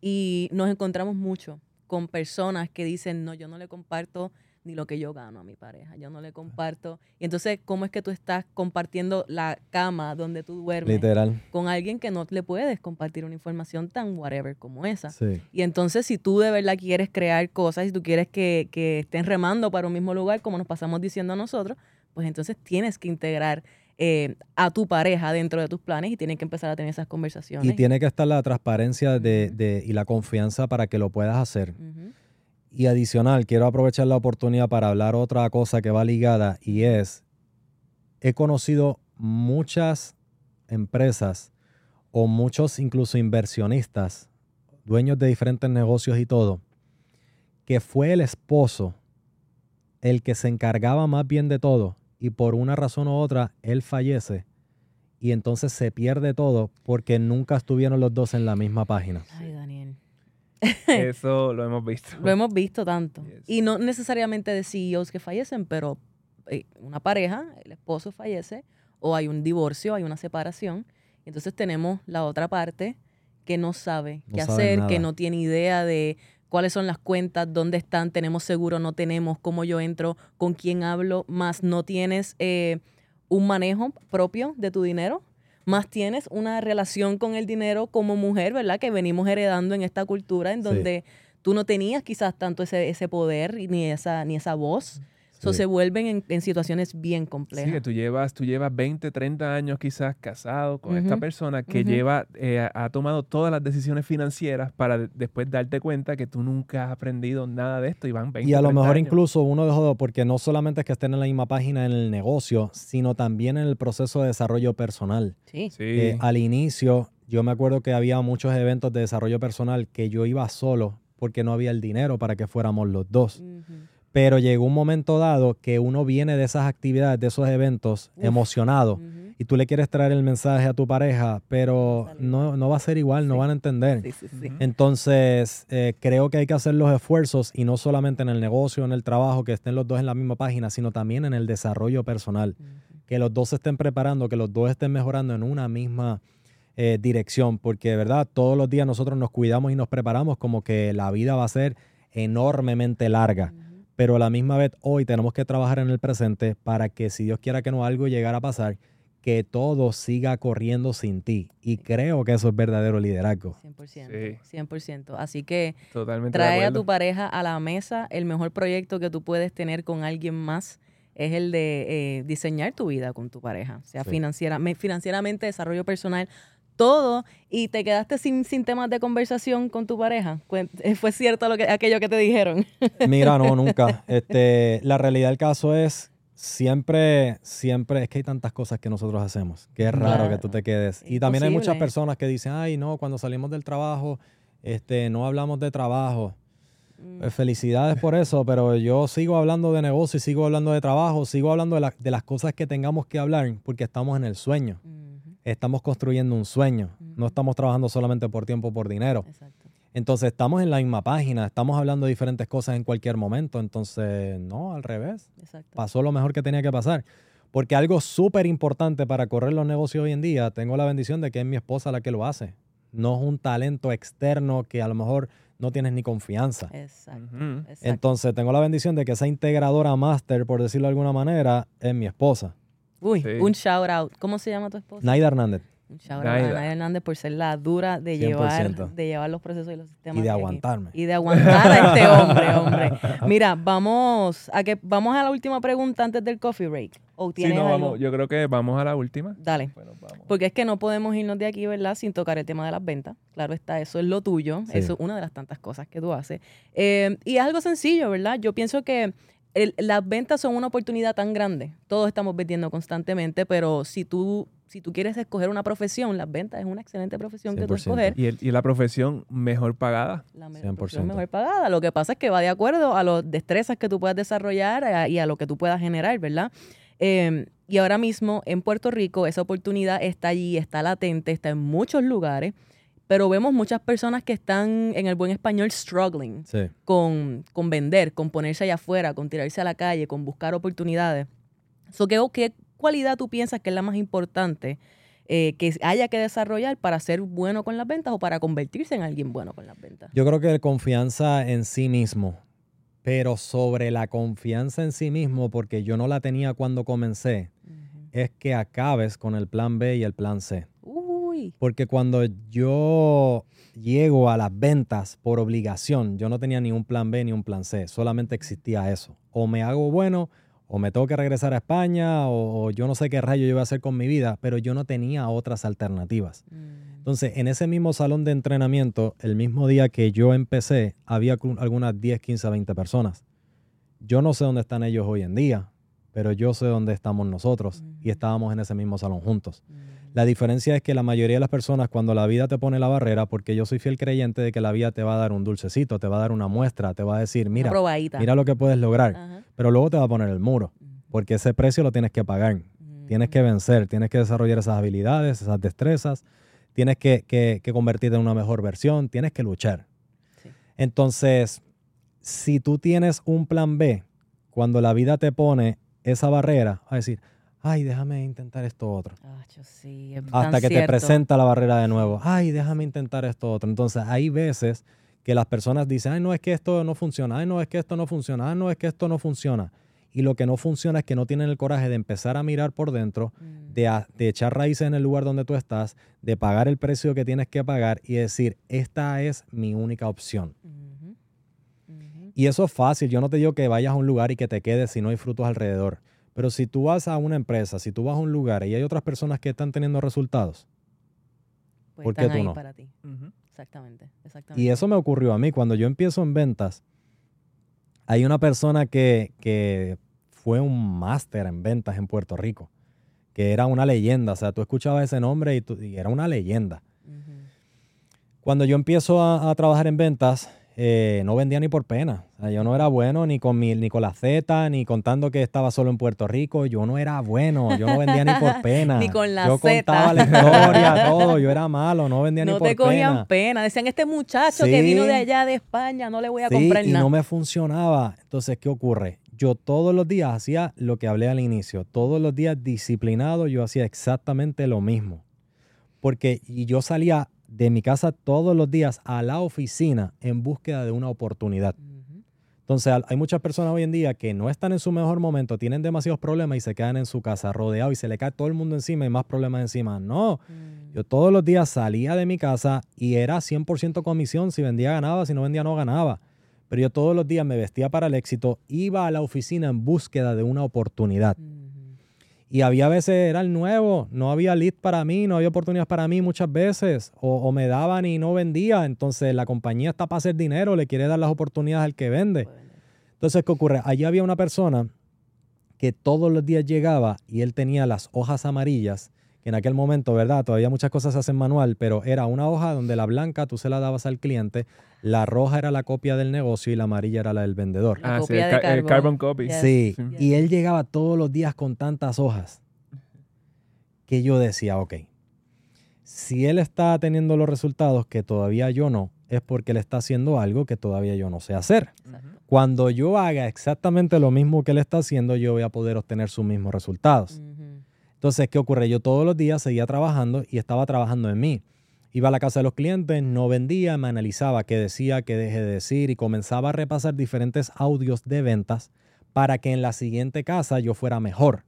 S3: Y nos encontramos mucho con personas que dicen, no, yo no le comparto ni lo que yo gano a mi pareja. Yo no le comparto. Y entonces, ¿cómo es que tú estás compartiendo la cama donde tú duermes
S1: Literal.
S3: con alguien que no le puedes compartir una información tan whatever como esa? Y entonces, si tú de verdad quieres crear cosas, y tú quieres que, que estén remando para un mismo lugar, como nos pasamos diciendo a nosotros, pues entonces tienes que integrar eh, a tu pareja dentro de tus planes y tienes que empezar a tener esas conversaciones.
S1: Y tiene que estar la transparencia de, de, y la confianza para que lo puedas hacer. Y adicional, quiero aprovechar la oportunidad para hablar otra cosa que va ligada y es, he conocido muchas empresas o muchos incluso inversionistas, dueños de diferentes negocios y todo, que fue el esposo el que se encargaba más bien de todo y por una razón u otra él fallece y entonces se pierde todo porque nunca estuvieron los dos en la misma página.
S3: Ay, Daniel.
S2: Eso lo hemos visto.
S3: Lo hemos visto tanto. Y no necesariamente de CEOs que fallecen, pero eh, una pareja, el esposo fallece, o hay un divorcio, hay una separación. Y entonces tenemos la otra parte que no sabe qué hacer, que no tiene idea de cuáles son las cuentas, dónde están, tenemos seguro, no tenemos, cómo yo entro, con quién hablo, más no tienes eh, un manejo propio de tu dinero más tienes una relación con el dinero como mujer, ¿verdad? Que venimos heredando en esta cultura en donde tú no tenías quizás tanto ese, ese poder ni esa, ni esa voz. Eso se vuelven en, situaciones bien complejas.
S2: Sí, que tú llevas, tú llevas 20, 30 años quizás casado con esta persona que lleva, eh, ha tomado todas las decisiones financieras para después darte cuenta que tú nunca has aprendido nada de esto y van 20,
S1: Y a lo mejor incluso uno dejó, porque no solamente es que estén en la misma página en el negocio, sino también en el proceso de desarrollo personal.
S3: Sí.
S1: Eh, al inicio, yo me acuerdo que había muchos eventos de desarrollo personal que yo iba solo porque no había el dinero para que fuéramos los dos. Pero llegó un momento dado que uno viene de esas actividades, de esos eventos, emocionado, y tú le quieres traer el mensaje a tu pareja, pero no, no va a ser igual, no van a entender. Entonces, eh, creo que hay que hacer los esfuerzos, y no solamente en el negocio, en el trabajo, que estén los dos en la misma página, sino también en el desarrollo personal. Que los dos se estén preparando, que los dos estén mejorando en una misma eh, dirección, porque de verdad todos los días nosotros nos cuidamos y nos preparamos como que la vida va a ser enormemente larga pero a la misma vez hoy tenemos que trabajar en el presente para que si Dios quiera que no algo llegara a pasar, que todo siga corriendo sin ti. Y creo que eso es verdadero liderazgo.
S3: 100%. 100%. Así que trae a tu pareja a la mesa. El mejor proyecto que tú puedes tener con alguien más es el de eh, diseñar tu vida con tu pareja, sea financiera, financieramente, desarrollo personal, todo y te quedaste sin, sin temas de conversación con tu pareja. Eh, ¿Fue cierto lo que, aquello que te dijeron?
S1: Mira, no, nunca. Este, la realidad del caso es siempre, siempre, es que hay tantas cosas que nosotros hacemos, que es raro que tú te quedes. Y también hay muchas personas que dicen, ay, no, cuando salimos del trabajo, este, no hablamos de trabajo. Mm. Pues felicidades por eso, pero yo sigo hablando de negocio y sigo hablando de trabajo, sigo hablando de, de las cosas que tengamos que hablar porque estamos en el sueño. Mm estamos construyendo un sueño. No estamos trabajando solamente por tiempo, por dinero. Entonces estamos en la misma página, estamos hablando de diferentes cosas en cualquier momento. Entonces, no, al revés. Pasó lo mejor que tenía que pasar. Porque algo súper importante para correr los negocios hoy en día, tengo la bendición de que es mi esposa la que lo hace. No es un talento externo que a lo mejor no tienes ni confianza.
S3: Exacto.
S1: Entonces tengo la bendición de que esa integradora máster, por decirlo de alguna manera, es mi esposa.
S3: Uy, un shout out. ¿Cómo se llama tu esposa?
S1: Naida Hernández.
S3: Un shout out a Naida Hernández por ser la dura de llevar, de llevar los procesos y los sistemas.
S1: Y de aguantarme.
S3: Y de aguantar a este hombre, hombre. Mira, vamos a que vamos a la última pregunta antes del coffee break. ¿O sí, no,
S2: vamos, yo creo que vamos a la última.
S3: Dale. Porque es que no podemos irnos de aquí, ¿verdad? Sin tocar el tema de las ventas. Claro está, eso es lo tuyo. Eso es una de las tantas cosas que tú haces. Eh, y es algo sencillo, ¿verdad? Yo pienso que las ventas son una oportunidad tan grande. Todos estamos vendiendo constantemente, pero si tú, si tú quieres escoger una profesión, las ventas es una excelente profesión que tú escoger.
S2: ¿Y, la profesión mejor pagada?
S3: La profesión mejor pagada. Lo que pasa es que va de acuerdo a las destrezas que tú puedas desarrollar y a lo que tú puedas generar, ¿verdad? Em, y ahora mismo en Puerto Rico esa oportunidad está allí, está latente, está en muchos lugares pero vemos muchas personas que están en el buen español struggling con, vender, con ponerse allá afuera, con tirarse a la calle, con buscar oportunidades. So, ¿qué, ¿Qué cualidad tú piensas que es la más importante eh, que haya que desarrollar para ser bueno con las ventas o para convertirse en alguien bueno con las ventas?
S1: Yo creo que confianza en sí mismo, pero sobre la confianza en sí mismo, porque yo no la tenía cuando comencé, es que acabes con el plan B y el plan C. Porque cuando yo llego a las ventas por obligación, yo no tenía ni un plan B ni un plan C, solamente existía eso. O me hago bueno, o me tengo que regresar a España, o, yo no sé qué rayo yo voy a hacer con mi vida, pero yo no tenía otras alternativas. Mm. Entonces, en ese mismo salón de entrenamiento, el mismo día que yo empecé, había algunas 10, 15, 20 personas. Yo no sé dónde están ellos hoy en día, pero yo sé dónde estamos nosotros y estábamos en ese mismo salón juntos. La diferencia es que la mayoría de las personas cuando la vida te pone la barrera, porque yo soy fiel creyente de que la vida te va a dar un dulcecito, te va a dar una muestra, te va a decir, mira, mira lo que puedes lograr, pero luego te va a poner el muro, porque ese precio lo tienes que pagar, tienes que vencer, tienes que desarrollar esas habilidades, esas destrezas, tienes que, convertirte en una mejor versión, tienes que luchar. Entonces, si tú tienes un plan B, cuando la vida te pone esa barrera, a decir, ay, déjame intentar esto otro. Hasta que te presenta la barrera de nuevo, ay, déjame intentar esto otro. Entonces hay veces que las personas dicen, ay, no es que esto no funciona, ay, no es que esto no funciona, ay, no es que esto no funciona. y lo que no funciona es que no tienen el coraje de empezar a mirar por dentro,
S3: Mm.
S1: de, a- de echar raíces en el lugar donde tú estás, de pagar el precio que tienes que pagar y decir, esta es mi única opción.
S3: Ujú.
S1: Y eso es fácil. Yo no te digo que vayas a un lugar y que te quedes si no hay frutos alrededor. Pero si tú vas a una empresa, si tú vas a un lugar y hay otras personas que están teniendo resultados,
S3: Pues
S1: ¿Por qué
S3: están
S1: tú
S3: ahí
S1: no?
S3: para ti.
S2: Ujú.
S3: Exactamente, exactamente.
S1: y eso me ocurrió a mí. Cuando yo empiezo en ventas, hay una persona que, que fue un máster en ventas en Puerto Rico, que era una leyenda. O sea, tú escuchabas ese nombre y, tú- y era una leyenda. Cuando yo empiezo a, a trabajar en ventas, eh, no vendía ni por pena. O sea, yo no era bueno ni con, mi, ni con la Z, ni contando que estaba solo en Puerto Rico. Yo no era bueno. Yo no vendía ni por pena.
S3: Ni con la
S1: Yo
S3: Z.
S1: contaba la historia, todo. Yo era malo, no vendía
S3: No
S1: ni por
S3: te cogían
S1: pena.
S3: pena. Decían, este muchacho que vino de allá de España, no le voy a
S1: Sí,
S3: comprar
S1: y
S3: nada.
S1: no me funcionaba. Entonces, ¿qué ocurre? Yo todos los días hacía lo que hablé al inicio. Todos los días disciplinado, yo hacía exactamente lo mismo. Porque y yo salía de mi casa todos los días a la oficina en búsqueda de una oportunidad. Entonces, hay muchas personas hoy en día que no están en su mejor momento, tienen demasiados problemas y se quedan en su casa rodeados y se le cae todo el mundo encima y más problemas encima. No,
S3: Mm.
S1: yo todos los días salía de mi casa y era 100% comisión. Si vendía, ganaba. Si no vendía, no ganaba. Pero yo todos los días me vestía para el éxito, iba a la oficina en búsqueda de una oportunidad.
S3: Ujú.
S1: Y había veces, era el nuevo, no había lead para mí, no había oportunidades para mí muchas veces. O, o me daban y no vendía. Entonces la compañía está para hacer dinero, le quiere dar las oportunidades al que vende. Entonces, ¿qué ocurre? Allí había una persona que todos los días llegaba y él tenía las hojas amarillas, que en aquel momento, ¿verdad? Todavía muchas cosas se hacen manual, pero era una hoja donde la blanca tú se la dabas al cliente, la roja era la copia del negocio y la amarilla era la del vendedor.
S3: La
S2: Ah, sí, el, carbon copy.
S3: Yes.
S1: Sí,
S2: Sí.
S1: y él llegaba todos los días con tantas hojas que yo decía, ok, si él está teniendo los resultados que todavía yo no, es porque él está haciendo algo que todavía yo no sé hacer.
S3: Exacto.
S1: Cuando yo haga exactamente lo mismo que él está haciendo, yo voy a poder obtener sus mismos resultados. Entonces, ¿qué ocurre? Yo todos los días seguía trabajando y estaba trabajando en mí. Iba a la casa de los clientes, no vendía, me analizaba qué decía, qué dejé de decir y comenzaba a repasar diferentes audios de ventas para que en la siguiente casa yo fuera mejor.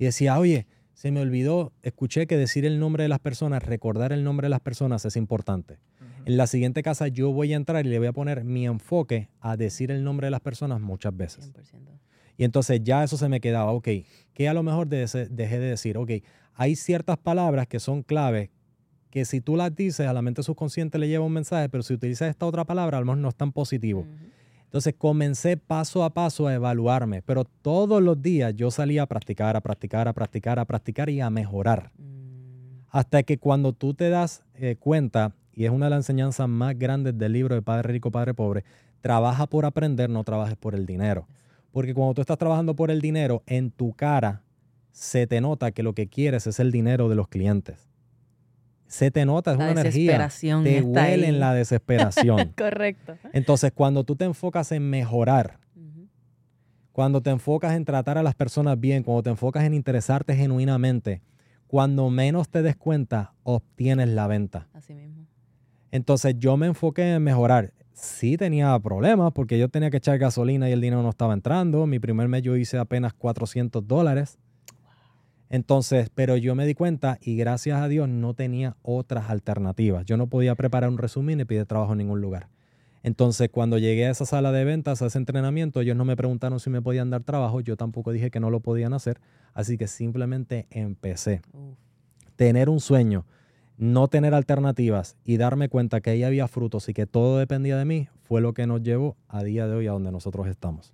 S1: Y decía, oye, se me olvidó, escuché que decir el nombre de las personas, recordar el nombre de las personas es importante. En la siguiente casa yo voy a entrar y le voy a poner mi enfoque a decir el nombre de las personas muchas veces.
S3: 100%.
S1: Y entonces ya eso se me quedaba, ok, que a lo mejor de- dejé de decir, ok, hay ciertas palabras que son claves que si tú las dices a la mente subconsciente le lleva un mensaje, pero si utilizas esta otra palabra a lo mejor no es tan positivo. Entonces comencé paso a paso a evaluarme, pero todos los días yo salía a practicar, a practicar, a practicar, a practicar y a mejorar.
S3: Mm.
S1: Hasta que cuando tú te das eh, cuenta, y es una de las enseñanzas más grandes del libro de Padre Rico, Padre Pobre, trabaja por aprender, no trabajes por el dinero. Porque cuando tú estás trabajando por el dinero, en tu cara se te nota que lo que quieres es el dinero de los clientes. Se te nota, es
S3: La
S1: una energía.
S3: desesperación
S1: Te huele en la desesperación.
S3: Correcto.
S1: Entonces, cuando tú te enfocas en mejorar, cuando te enfocas en tratar a las personas bien, cuando te enfocas en interesarte genuinamente, cuando menos te des cuenta, obtienes la venta.
S3: Así mismo.
S1: Entonces yo me enfoqué en mejorar. Sí tenía problemas porque yo tenía que echar gasolina y el dinero no estaba entrando. Mi primer mes yo hice apenas 400 dólares. Entonces, pero yo me di cuenta y gracias a Dios no tenía otras alternativas. Yo no podía preparar un resumen ni pedir trabajo en ningún lugar. Entonces, cuando llegué a esa sala de ventas, a ese entrenamiento, ellos no me preguntaron si me podían dar trabajo. Yo tampoco dije que no lo podían hacer. Así que simplemente empecé.
S3: Uf.
S1: Tener un sueño, no tener alternativas y darme cuenta que ahí había frutos y que todo dependía de mí, fue lo que nos llevó a día de hoy a donde nosotros estamos.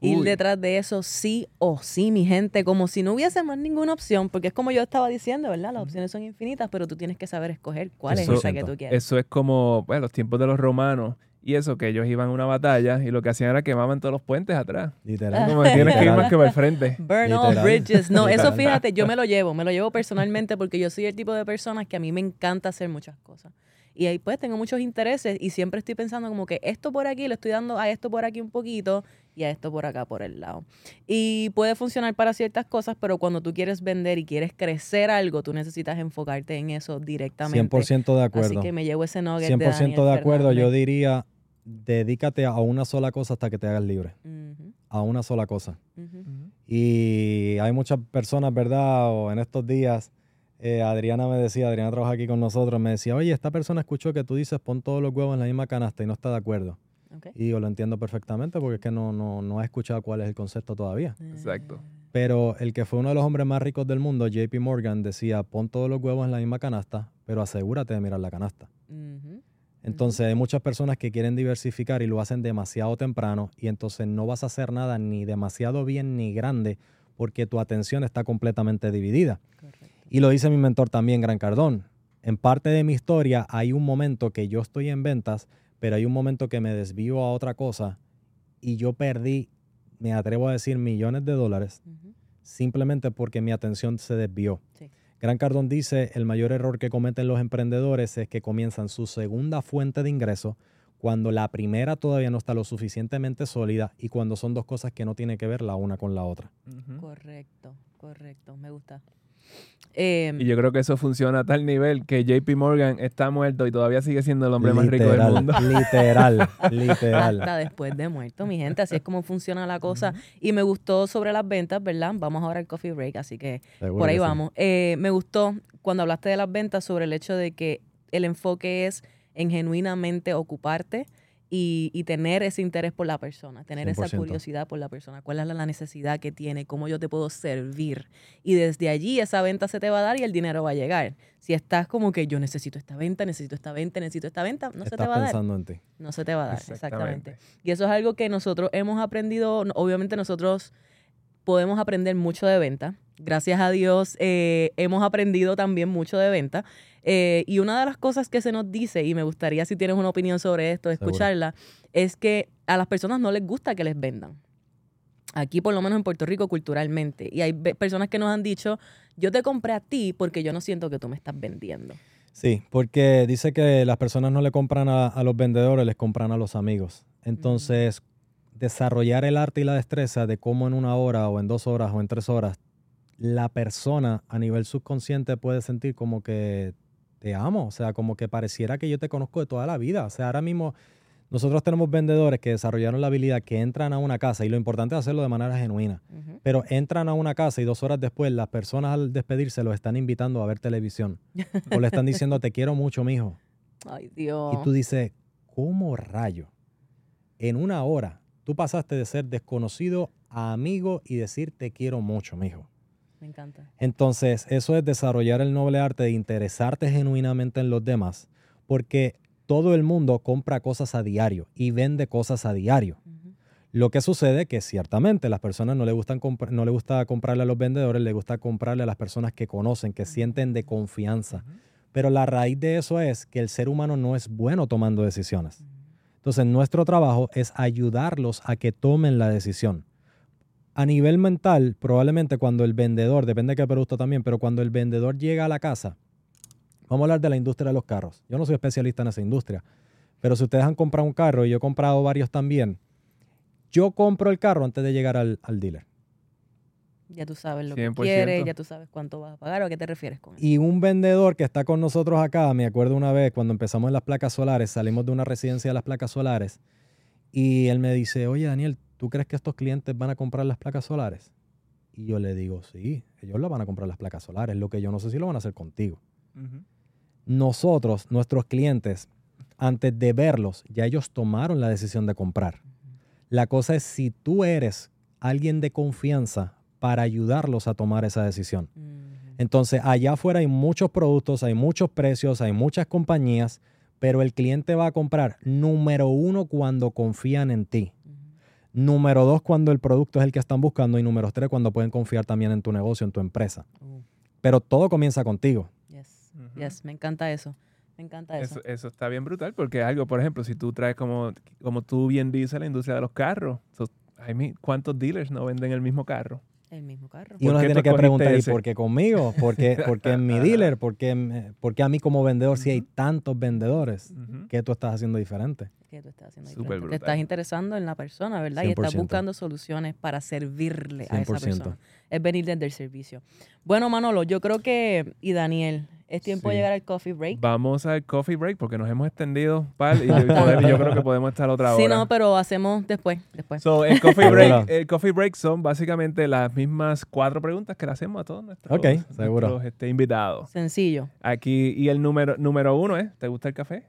S3: Ir detrás de eso sí o sí, mi gente, como si no hubiese más ninguna opción, porque es como yo estaba diciendo, ¿verdad? Las opciones son infinitas, pero tú tienes que saber escoger cuál es esa que tú quieres.
S2: Eso es como bueno, los tiempos de los romanos y eso, que ellos iban a una batalla y lo que hacían era quemaban todos los puentes atrás.
S1: Literal.
S2: Como que tienes que ir
S1: Literal.
S2: más que para el frente.
S3: Burn all
S1: Literal.
S3: bridges. No, eso
S1: Literal.
S3: fíjate, yo me lo llevo, me lo llevo personalmente porque yo soy el tipo de personas que a mí me encanta hacer muchas cosas. Y ahí pues tengo muchos intereses y siempre estoy pensando como que esto por aquí le estoy dando a esto por aquí un poquito y a esto por acá por el lado. Y puede funcionar para ciertas cosas, pero cuando tú quieres vender y quieres crecer algo, tú necesitas enfocarte en eso directamente.
S1: 100% de
S3: Así
S1: acuerdo.
S3: que me llevo ese nugget
S1: 100%
S3: de Daniel
S1: de acuerdo. Yo diría, dedícate a una sola cosa hasta que te hagas libre. A una sola cosa. Y hay muchas personas, ¿verdad? O en estos días, eh, Adriana me decía, Adriana trabaja aquí con nosotros, me decía, oye, esta persona escuchó que tú dices pon todos los huevos en la misma canasta y no está de acuerdo. Y yo lo entiendo perfectamente porque es que no, no, no ha escuchado cuál es el concepto todavía.
S2: Exacto.
S1: Pero el que fue uno de los hombres más ricos del mundo, JP Morgan, decía, pon todos los huevos en la misma canasta, pero asegúrate de mirar la canasta. Entonces hay muchas personas que quieren diversificar y lo hacen demasiado temprano y entonces no vas a hacer nada ni demasiado bien ni grande porque tu atención está completamente dividida. Y lo dice mi mentor también, Gran Cardón. En parte de mi historia hay un momento que yo estoy en ventas, pero hay un momento que me desvío a otra cosa y yo perdí, me atrevo a decir, millones de dólares simplemente porque mi atención se desvió. Gran Cardón dice, el mayor error que cometen los emprendedores es que comienzan su segunda fuente de ingreso cuando la primera todavía no está lo suficientemente sólida y cuando son dos cosas que no tienen que ver la una con la otra.
S3: Correcto, correcto, me gusta.
S2: Em, y yo creo que eso funciona a tal nivel que JP Morgan está muerto y todavía sigue siendo el hombre más rico del mundo.
S1: Literal, literal.
S3: Hasta después de muerto, mi gente. Así es como funciona la cosa. Y me gustó sobre las ventas, ¿verdad? Vamos ahora al coffee break, así que por ahí vamos. Eh, me gustó cuando hablaste de las ventas sobre el hecho de que el enfoque es en genuinamente ocuparte y, tener ese interés por la persona, tener esa curiosidad por la persona, cuál es la necesidad que tiene, cómo yo te puedo servir. Y desde allí esa venta se te va a dar y el dinero va a llegar. Si estás como que yo necesito esta venta, necesito esta venta, necesito esta venta, no se te va a dar.
S1: pensando en ti.
S3: No se te va a dar, exactamente. Y eso es algo que nosotros hemos aprendido, obviamente nosotros podemos aprender mucho de venta. Gracias a Dios eh, hemos aprendido también mucho de venta. Eh, y una de las cosas que se nos dice, y me gustaría si tienes una opinión sobre esto, escucharla, es que a las personas no les gusta que les vendan. Aquí, por lo menos en Puerto Rico, culturalmente. Y hay personas que nos han dicho, yo te compré a ti porque yo no siento que tú me estás vendiendo.
S1: Sí, porque dice que las personas no le compran a, los vendedores, les compran a los amigos. Entonces, desarrollar el arte y la destreza de cómo en una hora o en dos horas o en tres horas la persona a nivel subconsciente puede sentir como que te amo, o sea, como que pareciera que yo te conozco de toda la vida. O sea, ahora mismo nosotros tenemos vendedores que desarrollaron la habilidad que entran a una casa y lo importante es hacerlo de manera genuina, pero entran a una casa y dos horas después las personas al despedirse los están invitando a ver televisión o le están diciendo te quiero mucho, mijo.
S3: Ay, Dios.
S1: Y tú dices, ¿cómo rayo? En una hora tú pasaste de ser desconocido a amigo y decir te quiero mucho, mijo.
S3: Me encanta.
S1: Entonces, eso es desarrollar el noble arte de interesarte genuinamente en los demás, porque todo el mundo compra cosas a diario y vende cosas a diario. Lo que sucede es que ciertamente las personas no le, gustan no le gusta comprarle a los vendedores, le gusta comprarle a las personas que conocen, que sienten de confianza. Pero la raíz de eso es que el ser humano no es bueno tomando decisiones. Entonces, nuestro trabajo es ayudarlos a que tomen la decisión a nivel mental, probablemente cuando el vendedor, depende de qué producto también, pero cuando el vendedor llega a la casa, vamos a hablar de la industria de los carros. Yo no soy especialista en esa industria, pero si ustedes han comprado un carro y yo he comprado varios también, yo compro el carro antes de llegar al, dealer.
S3: Ya tú sabes lo que quieres, ya tú sabes cuánto vas a pagar o a qué te refieres con eso.
S1: Y un vendedor que está con nosotros acá, me acuerdo una vez cuando empezamos en las placas solares, salimos de una residencia de las placas solares y él me dice, oye Daniel, ¿tú crees que estos clientes van a comprar las placas solares? Y yo le digo, sí, ellos las van a comprar las placas solares, lo que yo no sé si lo van a hacer contigo. Nosotros, nuestros clientes, antes de verlos, ya ellos tomaron la decisión de comprar. La cosa es si tú eres alguien de confianza para ayudarlos a tomar esa decisión. Entonces, allá afuera hay muchos productos, hay muchos precios, hay muchas compañías, pero el cliente va a comprar número uno cuando confían en ti. Número dos, cuando el producto es el que están buscando. Y número tres, cuando pueden confiar también en tu negocio, en tu empresa. Uh. Pero todo comienza contigo.
S3: Yes, yes, me encanta eso. Me encanta eso.
S2: eso. está bien brutal porque algo, por ejemplo, si tú traes como, como tú bien dices la industria de los carros, ¿cuántos dealers no venden el mismo carro?
S3: El mismo carro.
S1: Y uno tiene que preguntar, ¿y por qué conmigo? ¿Por qué, en mi dealer? ¿Por qué, a mí como vendedor si hay tantos vendedores? ¿Qué tú estás haciendo diferente?
S3: ¿Qué tú estás haciendo diferente? Te estás interesando en la persona, ¿verdad? Y estás buscando soluciones para servirle a esa persona. Es venir desde el servicio. Bueno, Manolo, yo creo que, y Daniel, Es tiempo de llegar al coffee break.
S2: Vamos al coffee break porque nos hemos extendido, pal, y yo, creo que podemos estar otra hora.
S3: Sí, no, pero hacemos después. después.
S2: So, el coffee break, el coffee break son básicamente las mismas cuatro preguntas que le hacemos a todos nuestros,
S1: seguro.
S2: este, invitados.
S3: Sencillo.
S2: Aquí, y el número, número uno es, ¿te gusta el café?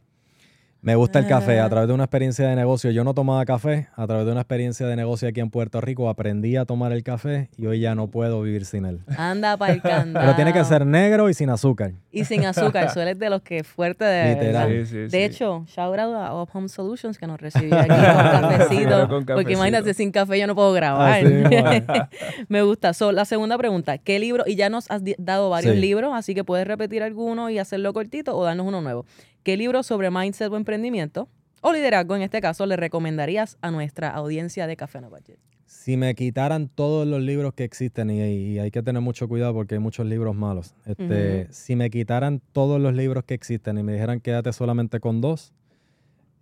S1: Me gusta el café. A través de una experiencia de negocio, yo no tomaba café. A través de una experiencia de negocio aquí en Puerto Rico, aprendí a tomar el café y hoy ya no puedo vivir sin él.
S3: Anda para el candado.
S1: Pero tiene que ser negro y sin azúcar.
S3: Y sin azúcar. Suele de los que fuerte de. Literal. de hecho, shout out a Up Home Solutions que nos recibió aquí con cafecito. porque imagínate, sin café yo no puedo grabar. Me gusta. So, la segunda pregunta: ¿qué libro? Y ya nos has dado varios libros, así que puedes repetir alguno y hacerlo cortito o darnos uno nuevo. ¿Qué libro sobre mindset o emprendimiento o liderazgo en este caso le recomendarías a nuestra audiencia de Café No Budget?
S1: Si me quitaran todos los libros que existen, y, hay que tener mucho cuidado porque hay muchos libros malos, este, si me quitaran todos los libros que existen y me dijeran quédate solamente con dos,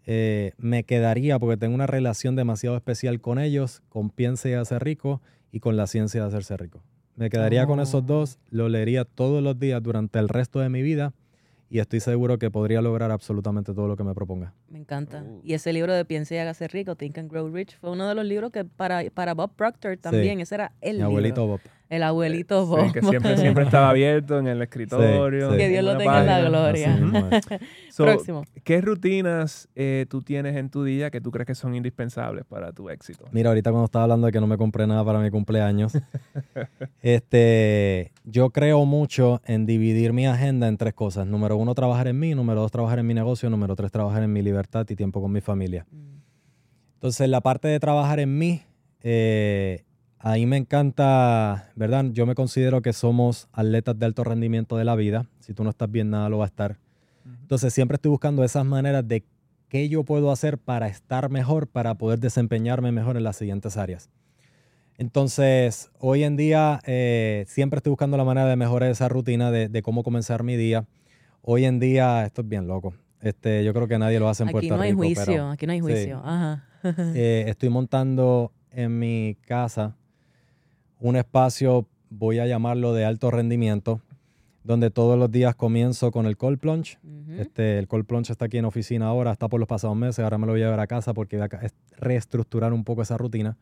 S1: eh, me quedaría porque tengo una relación demasiado especial con ellos, con Piense y Hacer Rico y con la ciencia de hacerse rico. Me quedaría con esos oh. dos, lo leería todos los días durante el resto de mi vida y estoy seguro que podría lograr absolutamente todo lo que me proponga.
S3: Me encanta. Uh. Y ese libro de Piense y hágase rico, Think and Grow Rich, fue uno de los libros que para, para Bob Proctor también, ese era el Mi
S1: abuelito Bob.
S3: El abuelito Bob.
S2: que siempre, siempre estaba abierto en el escritorio.
S3: Que Dios lo tenga en la gloria. Próximo.
S2: ¿Qué rutinas eh, tú tienes en tu día que tú crees que son indispensables para tu éxito?
S1: Mira, ahorita cuando estaba hablando de que no me compré nada para mi cumpleaños, este, yo creo mucho en dividir mi agenda en tres cosas. Número uno, trabajar en mí. Número dos, trabajar en mi negocio. Número tres, trabajar en mi libertad y tiempo con mi familia. Mm. Entonces, la parte de trabajar en mí, eh, Ahí me encanta, ¿verdad? Yo me considero que somos atletas de alto rendimiento de la vida. Si tú no estás bien, nada lo va a estar. Entonces siempre estoy buscando esas maneras de qué yo puedo hacer para estar mejor, para poder desempeñarme mejor en las siguientes áreas. Entonces, hoy en día eh, siempre estoy buscando la manera de mejorar esa rutina de, cómo comenzar mi día. Hoy en día, esto es bien loco. Este, yo creo que nadie lo hace en Puerto Rico.
S3: Aquí no hay juicio, aquí no hay juicio.
S1: Eh, estoy montando en mi casa un espacio, voy a llamarlo de alto rendimiento, donde todos los días comienzo con el cold plunge. este, el cold plunge está aquí en oficina ahora, está por los pasados meses, ahora me lo voy a llevar a casa porque voy a reestructurar un poco esa rutina.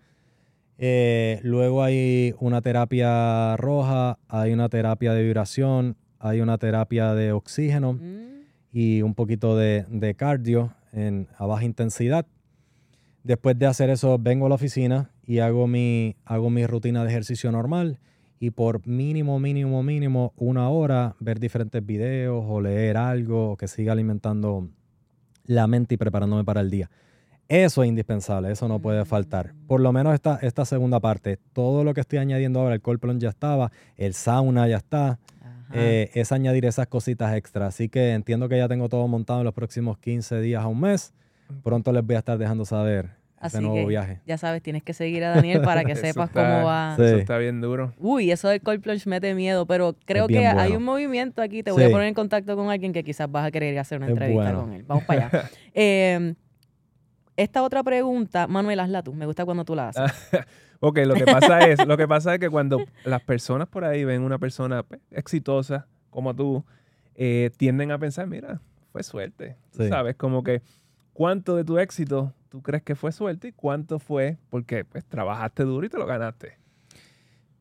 S1: Eh, luego hay una terapia roja, hay una terapia de vibración, hay una terapia de oxígeno mm. y un poquito de, de cardio en, a baja intensidad. Después de hacer eso, vengo a la oficina y hago mi, hago mi rutina de ejercicio normal y por mínimo, mínimo, mínimo una hora ver diferentes videos o leer algo que siga alimentando la mente y preparándome para el día. Eso es indispensable, eso no puede faltar. Por lo menos esta, esta segunda parte, todo lo que estoy añadiendo ahora, el cold ya estaba, el sauna ya está, eh, es añadir esas cositas extra. Así que entiendo que ya tengo todo montado en los próximos 15 días a un mes. Pronto les voy a estar dejando saber Así nuevo viaje.
S3: Ya sabes, tienes que seguir a Daniel para que sepas cómo va.
S2: Eso está bien duro.
S3: Uy, eso del cold plunge mete miedo, pero creo que hay un movimiento aquí. Te voy a poner en contacto con alguien que quizás vas a querer hacer una entrevista con él. Vamos para allá. Em, esta otra pregunta, Manuel, hazla tú. Me gusta cuando tú la haces.
S2: ok, lo que pasa es, lo que pasa es que cuando las personas por ahí ven una persona pues, exitosa como tú, eh, tienden a pensar, mira, fue suerte. ¿Sabes? Como que cuánto de tu éxito tú crees que fue suerte y cuánto fue porque pues trabajaste duro y te lo ganaste.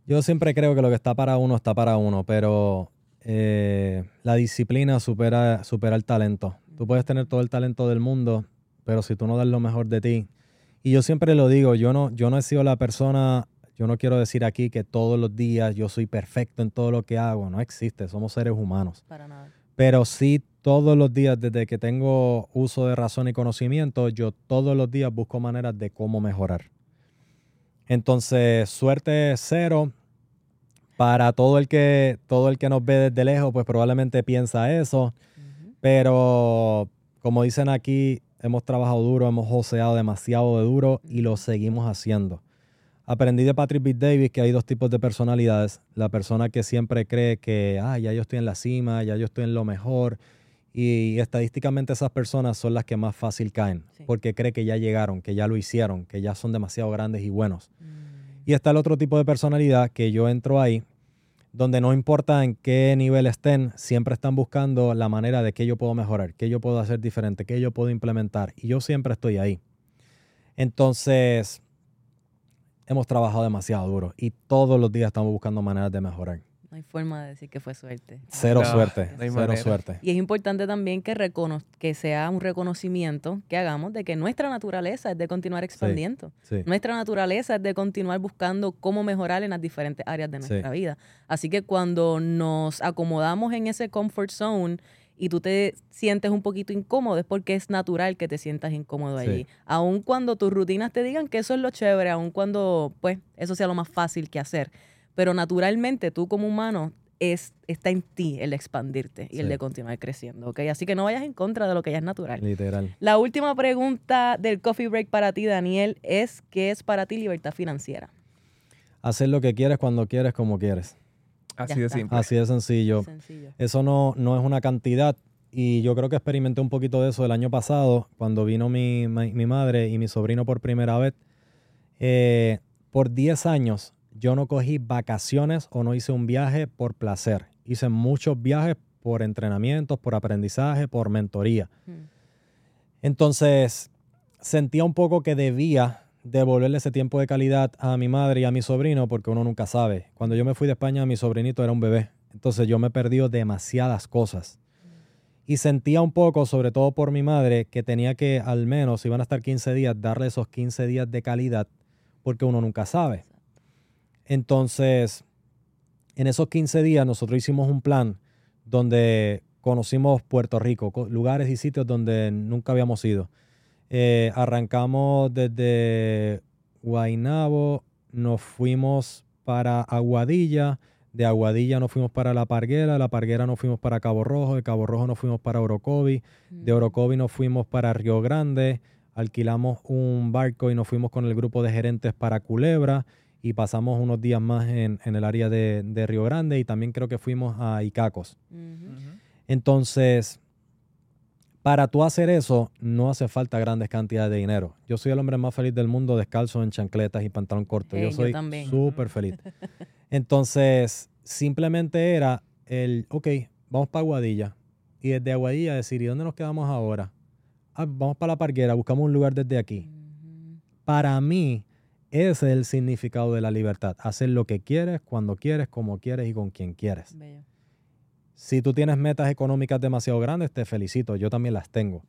S1: Yo siempre creo que lo que está para uno está para uno, pero eh, la disciplina supera, supera el talento. Tú puedes tener todo el talento del mundo, pero si tú no das lo mejor de ti. Y yo siempre lo digo, yo no, yo no he sido la persona, yo no quiero decir aquí que todos los días yo soy perfecto en todo lo que hago, no existe, somos seres humanos.
S3: Para nada.
S1: Pero sí todos los días, desde que tengo uso de razón y conocimiento, yo todos los días busco maneras de cómo mejorar. Entonces, suerte cero. Para todo el que, todo el que nos ve desde lejos, pues probablemente piensa eso. Pero como dicen aquí, hemos trabajado duro, hemos joseado demasiado de duro y lo seguimos haciendo. Aprendí de Patrick B. Davis que hay dos tipos de personalidades. La persona que siempre cree que, ah, ya yo estoy en la cima, ya yo estoy en lo mejor. Y estadísticamente esas personas son las que más fácil caen, porque cree que ya llegaron, que ya lo hicieron, que ya son demasiado grandes y buenos. Mm. Y está el otro tipo de personalidad que yo entro ahí, donde no importa en qué nivel estén, siempre están buscando la manera de qué yo puedo mejorar, qué yo puedo hacer diferente, qué yo puedo implementar. Y yo siempre estoy ahí. Entonces, hemos trabajado demasiado duro y todos los días estamos buscando maneras de mejorar.
S3: No hay forma de decir que fue suerte.
S1: Cero
S2: No,
S1: suerte,
S2: no
S1: cero
S2: manera.
S1: suerte.
S3: Y es importante también que, recono- que sea un reconocimiento que hagamos de que nuestra naturaleza es de continuar expandiendo.
S1: Sí.
S3: Nuestra naturaleza es de continuar buscando cómo mejorar en las diferentes áreas de
S1: Sí.
S3: nuestra vida. Así que cuando nos acomodamos en ese comfort zone y tú te sientes un poquito incómodo, es porque es natural que te sientas incómodo
S1: Sí.
S3: allí. Aun cuando tus rutinas te digan que eso es lo chévere, aun cuando pues eso sea lo más fácil que hacer. Pero naturalmente tú como humano es, está en ti el expandirte y el de continuar creciendo, ¿ok? Así que no vayas en contra de lo que ya es natural.
S1: Literal.
S3: La última pregunta del Coffee Break para ti, Daniel, es ¿qué es para ti libertad financiera?
S1: Hacer lo que quieres cuando quieres, como quieres.
S2: Así de simple.
S1: Así de sencillo.
S3: Sencillo.
S1: Eso no, no es una cantidad. Y yo creo que experimenté un poquito de eso el año pasado, cuando vino mi, mi- mi madre y mi sobrino por primera vez. Eh, por 10 años yo no cogí vacaciones o no hice un viaje por placer. Hice muchos viajes por entrenamientos, por aprendizaje, por mentoría.
S3: Mm.
S1: Entonces sentía un poco que debía devolverle ese tiempo de calidad a mi madre y a mi sobrino porque uno nunca sabe. Cuando yo me fui de España, mi sobrinito era un bebé. Entonces yo me perdido demasiadas cosas. Y sentía un poco, sobre todo por mi madre, que tenía que al menos, si iban a estar 15 días, darle esos 15 días de calidad porque uno nunca sabe. Entonces, en esos 15 días nosotros hicimos un plan donde conocimos Puerto Rico, co- lugares y sitios donde nunca habíamos ido. Eh, arrancamos desde Guaynabo, nos fuimos para Aguadilla, de Aguadilla nos fuimos para La Parguera, La Parguera nos fuimos para Cabo Rojo, de Cabo Rojo nos fuimos para Orocovi, de Orocovi nos fuimos para Río Grande, alquilamos un barco y nos fuimos con el grupo de gerentes para Culebra y pasamos unos días más en, en el área de, de Río Grande y también creo que fuimos a Icacos. Entonces, para tú hacer eso, no hace falta grandes cantidades de dinero. Yo soy el hombre más feliz del mundo descalzo en chancletas y pantalón corto.
S3: Hey,
S1: yo
S3: yo
S1: soy súper feliz. Entonces, simplemente era el, ok, vamos para Aguadilla. Y desde Aguadilla decir, ¿y dónde nos quedamos ahora? Ah, vamos para la parguera, buscamos un lugar desde aquí. Para mí, ese es el significado de la libertad. Hacer lo que quieres, cuando quieres, como quieres y con quien quieres.
S3: Bello.
S1: Si tú tienes metas económicas demasiado grandes, te felicito. Yo también las tengo.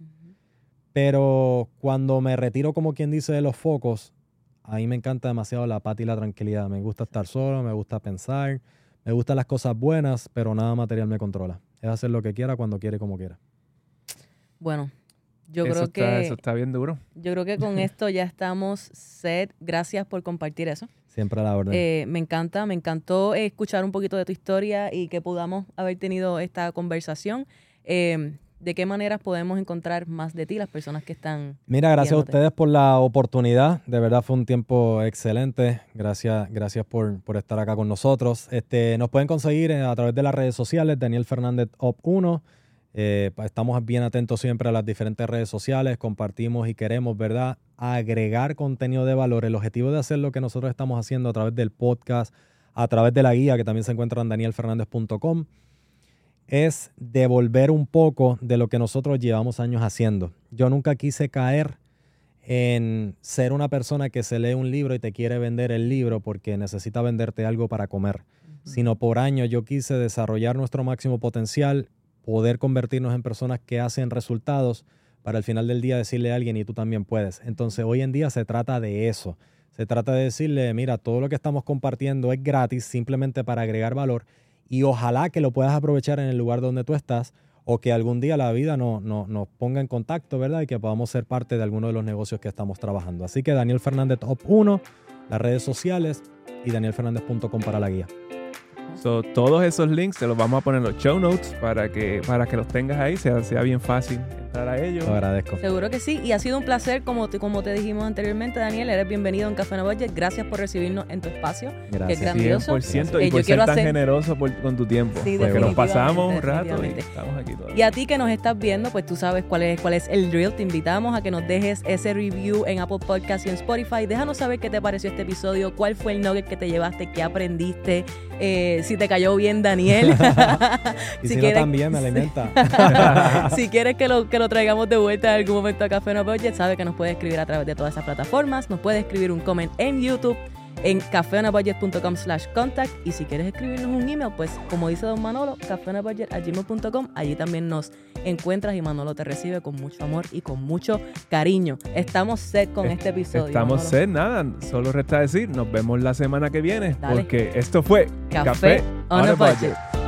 S1: Pero cuando me retiro, como quien dice, de los focos, a mí me encanta demasiado la paz y la tranquilidad. Me gusta estar solo, me gusta pensar, me gustan las cosas buenas, pero nada material me controla. Es hacer lo que quiera, cuando quiera y como quiera.
S3: Bueno, yo
S2: eso,
S3: creo
S2: está,
S3: que
S2: eso está bien duro.
S3: yo creo que con esto ya estamos set. Gracias por compartir eso.
S1: Siempre a la orden.
S3: Eh, me encanta, me encantó escuchar un poquito de tu historia y que podamos haber tenido esta conversación. Eh, ¿De qué maneras podemos encontrar más de ti, las personas que están...
S1: Mira, gracias a ustedes por la oportunidad. De verdad fue un tiempo excelente. Gracias, gracias por, por estar acá con nosotros. Este, nos pueden conseguir eh, a través de las redes sociales, Daniel Fernández Op 1. Eh, estamos bien atentos siempre a las diferentes redes sociales, compartimos y queremos, ¿verdad? Agregar contenido de valor. El objetivo de hacer lo que nosotros estamos haciendo a través del podcast, a través de la guía que también se encuentra en danielfernandez.com, es devolver un poco de lo que nosotros llevamos años haciendo. Yo nunca quise caer en ser una persona que se lee un libro y te quiere vender el libro porque necesita venderte algo para comer, sino por años yo quise desarrollar nuestro máximo potencial, poder convertirnos en personas que hacen resultados para al final del día decirle a alguien y tú también puedes. Entonces hoy en día se trata de eso. Se trata de decirle, mira, todo lo que estamos compartiendo es gratis simplemente para agregar valor y ojalá que lo puedas aprovechar en el lugar donde tú estás o que algún día la vida no- no- nos ponga en contacto, ¿verdad? Y que podamos ser parte de alguno de los negocios que estamos trabajando. Así que Daniel Fernández Top 1, las redes sociales y danielfernández.com para la guía.
S2: So, todos esos links te los vamos a poner en los show notes para que, para que los tengas ahí, sea, sea bien fácil entrar a ellos.
S1: Lo agradezco.
S3: Seguro que sí, y ha sido un placer, como te, como te dijimos anteriormente, Daniel, eres bienvenido en Café Budget. Gracias por recibirnos en tu espacio.
S1: Gracias.
S3: Qué grandioso.
S2: 100%
S3: Eh,
S2: y
S3: yo
S2: por ser
S3: quiero
S2: tan
S3: hacer-
S2: generoso por- con tu tiempo.
S3: Sí,
S2: porque nos
S3: definitivamente,
S2: pasamos un rato y
S3: definitivamente.
S2: estamos aquí todavía.
S3: Y a ti que nos estás viendo, pues tú sabes cuál es, cuál es el drill. Te invitamos a que nos dejes ese review en Apple Podcast y en Spotify. Déjanos saber qué te pareció este episodio, cuál fue el nugget que te llevaste, qué aprendiste. Eh, eh, si te cayó bien Daniel.
S1: y si, no, también me alimenta.
S3: si quieres que lo, que lo traigamos de vuelta en algún momento a Café No Budget, sabe que nos puede escribir a través de todas esas plataformas. Nos puede escribir un comment en YouTube en cafeonabudget.com slash contact y si quieres escribirnos un email, pues como dice don Manolo, cafeonabudget.gmail.com allí también nos encuentras y Manolo te recibe con mucho amor y con mucho cariño. Estamos set con este episodio.
S2: Estamos set, nada, solo resta decir, nos vemos la semana que viene porque esto fue Café, on, a budget.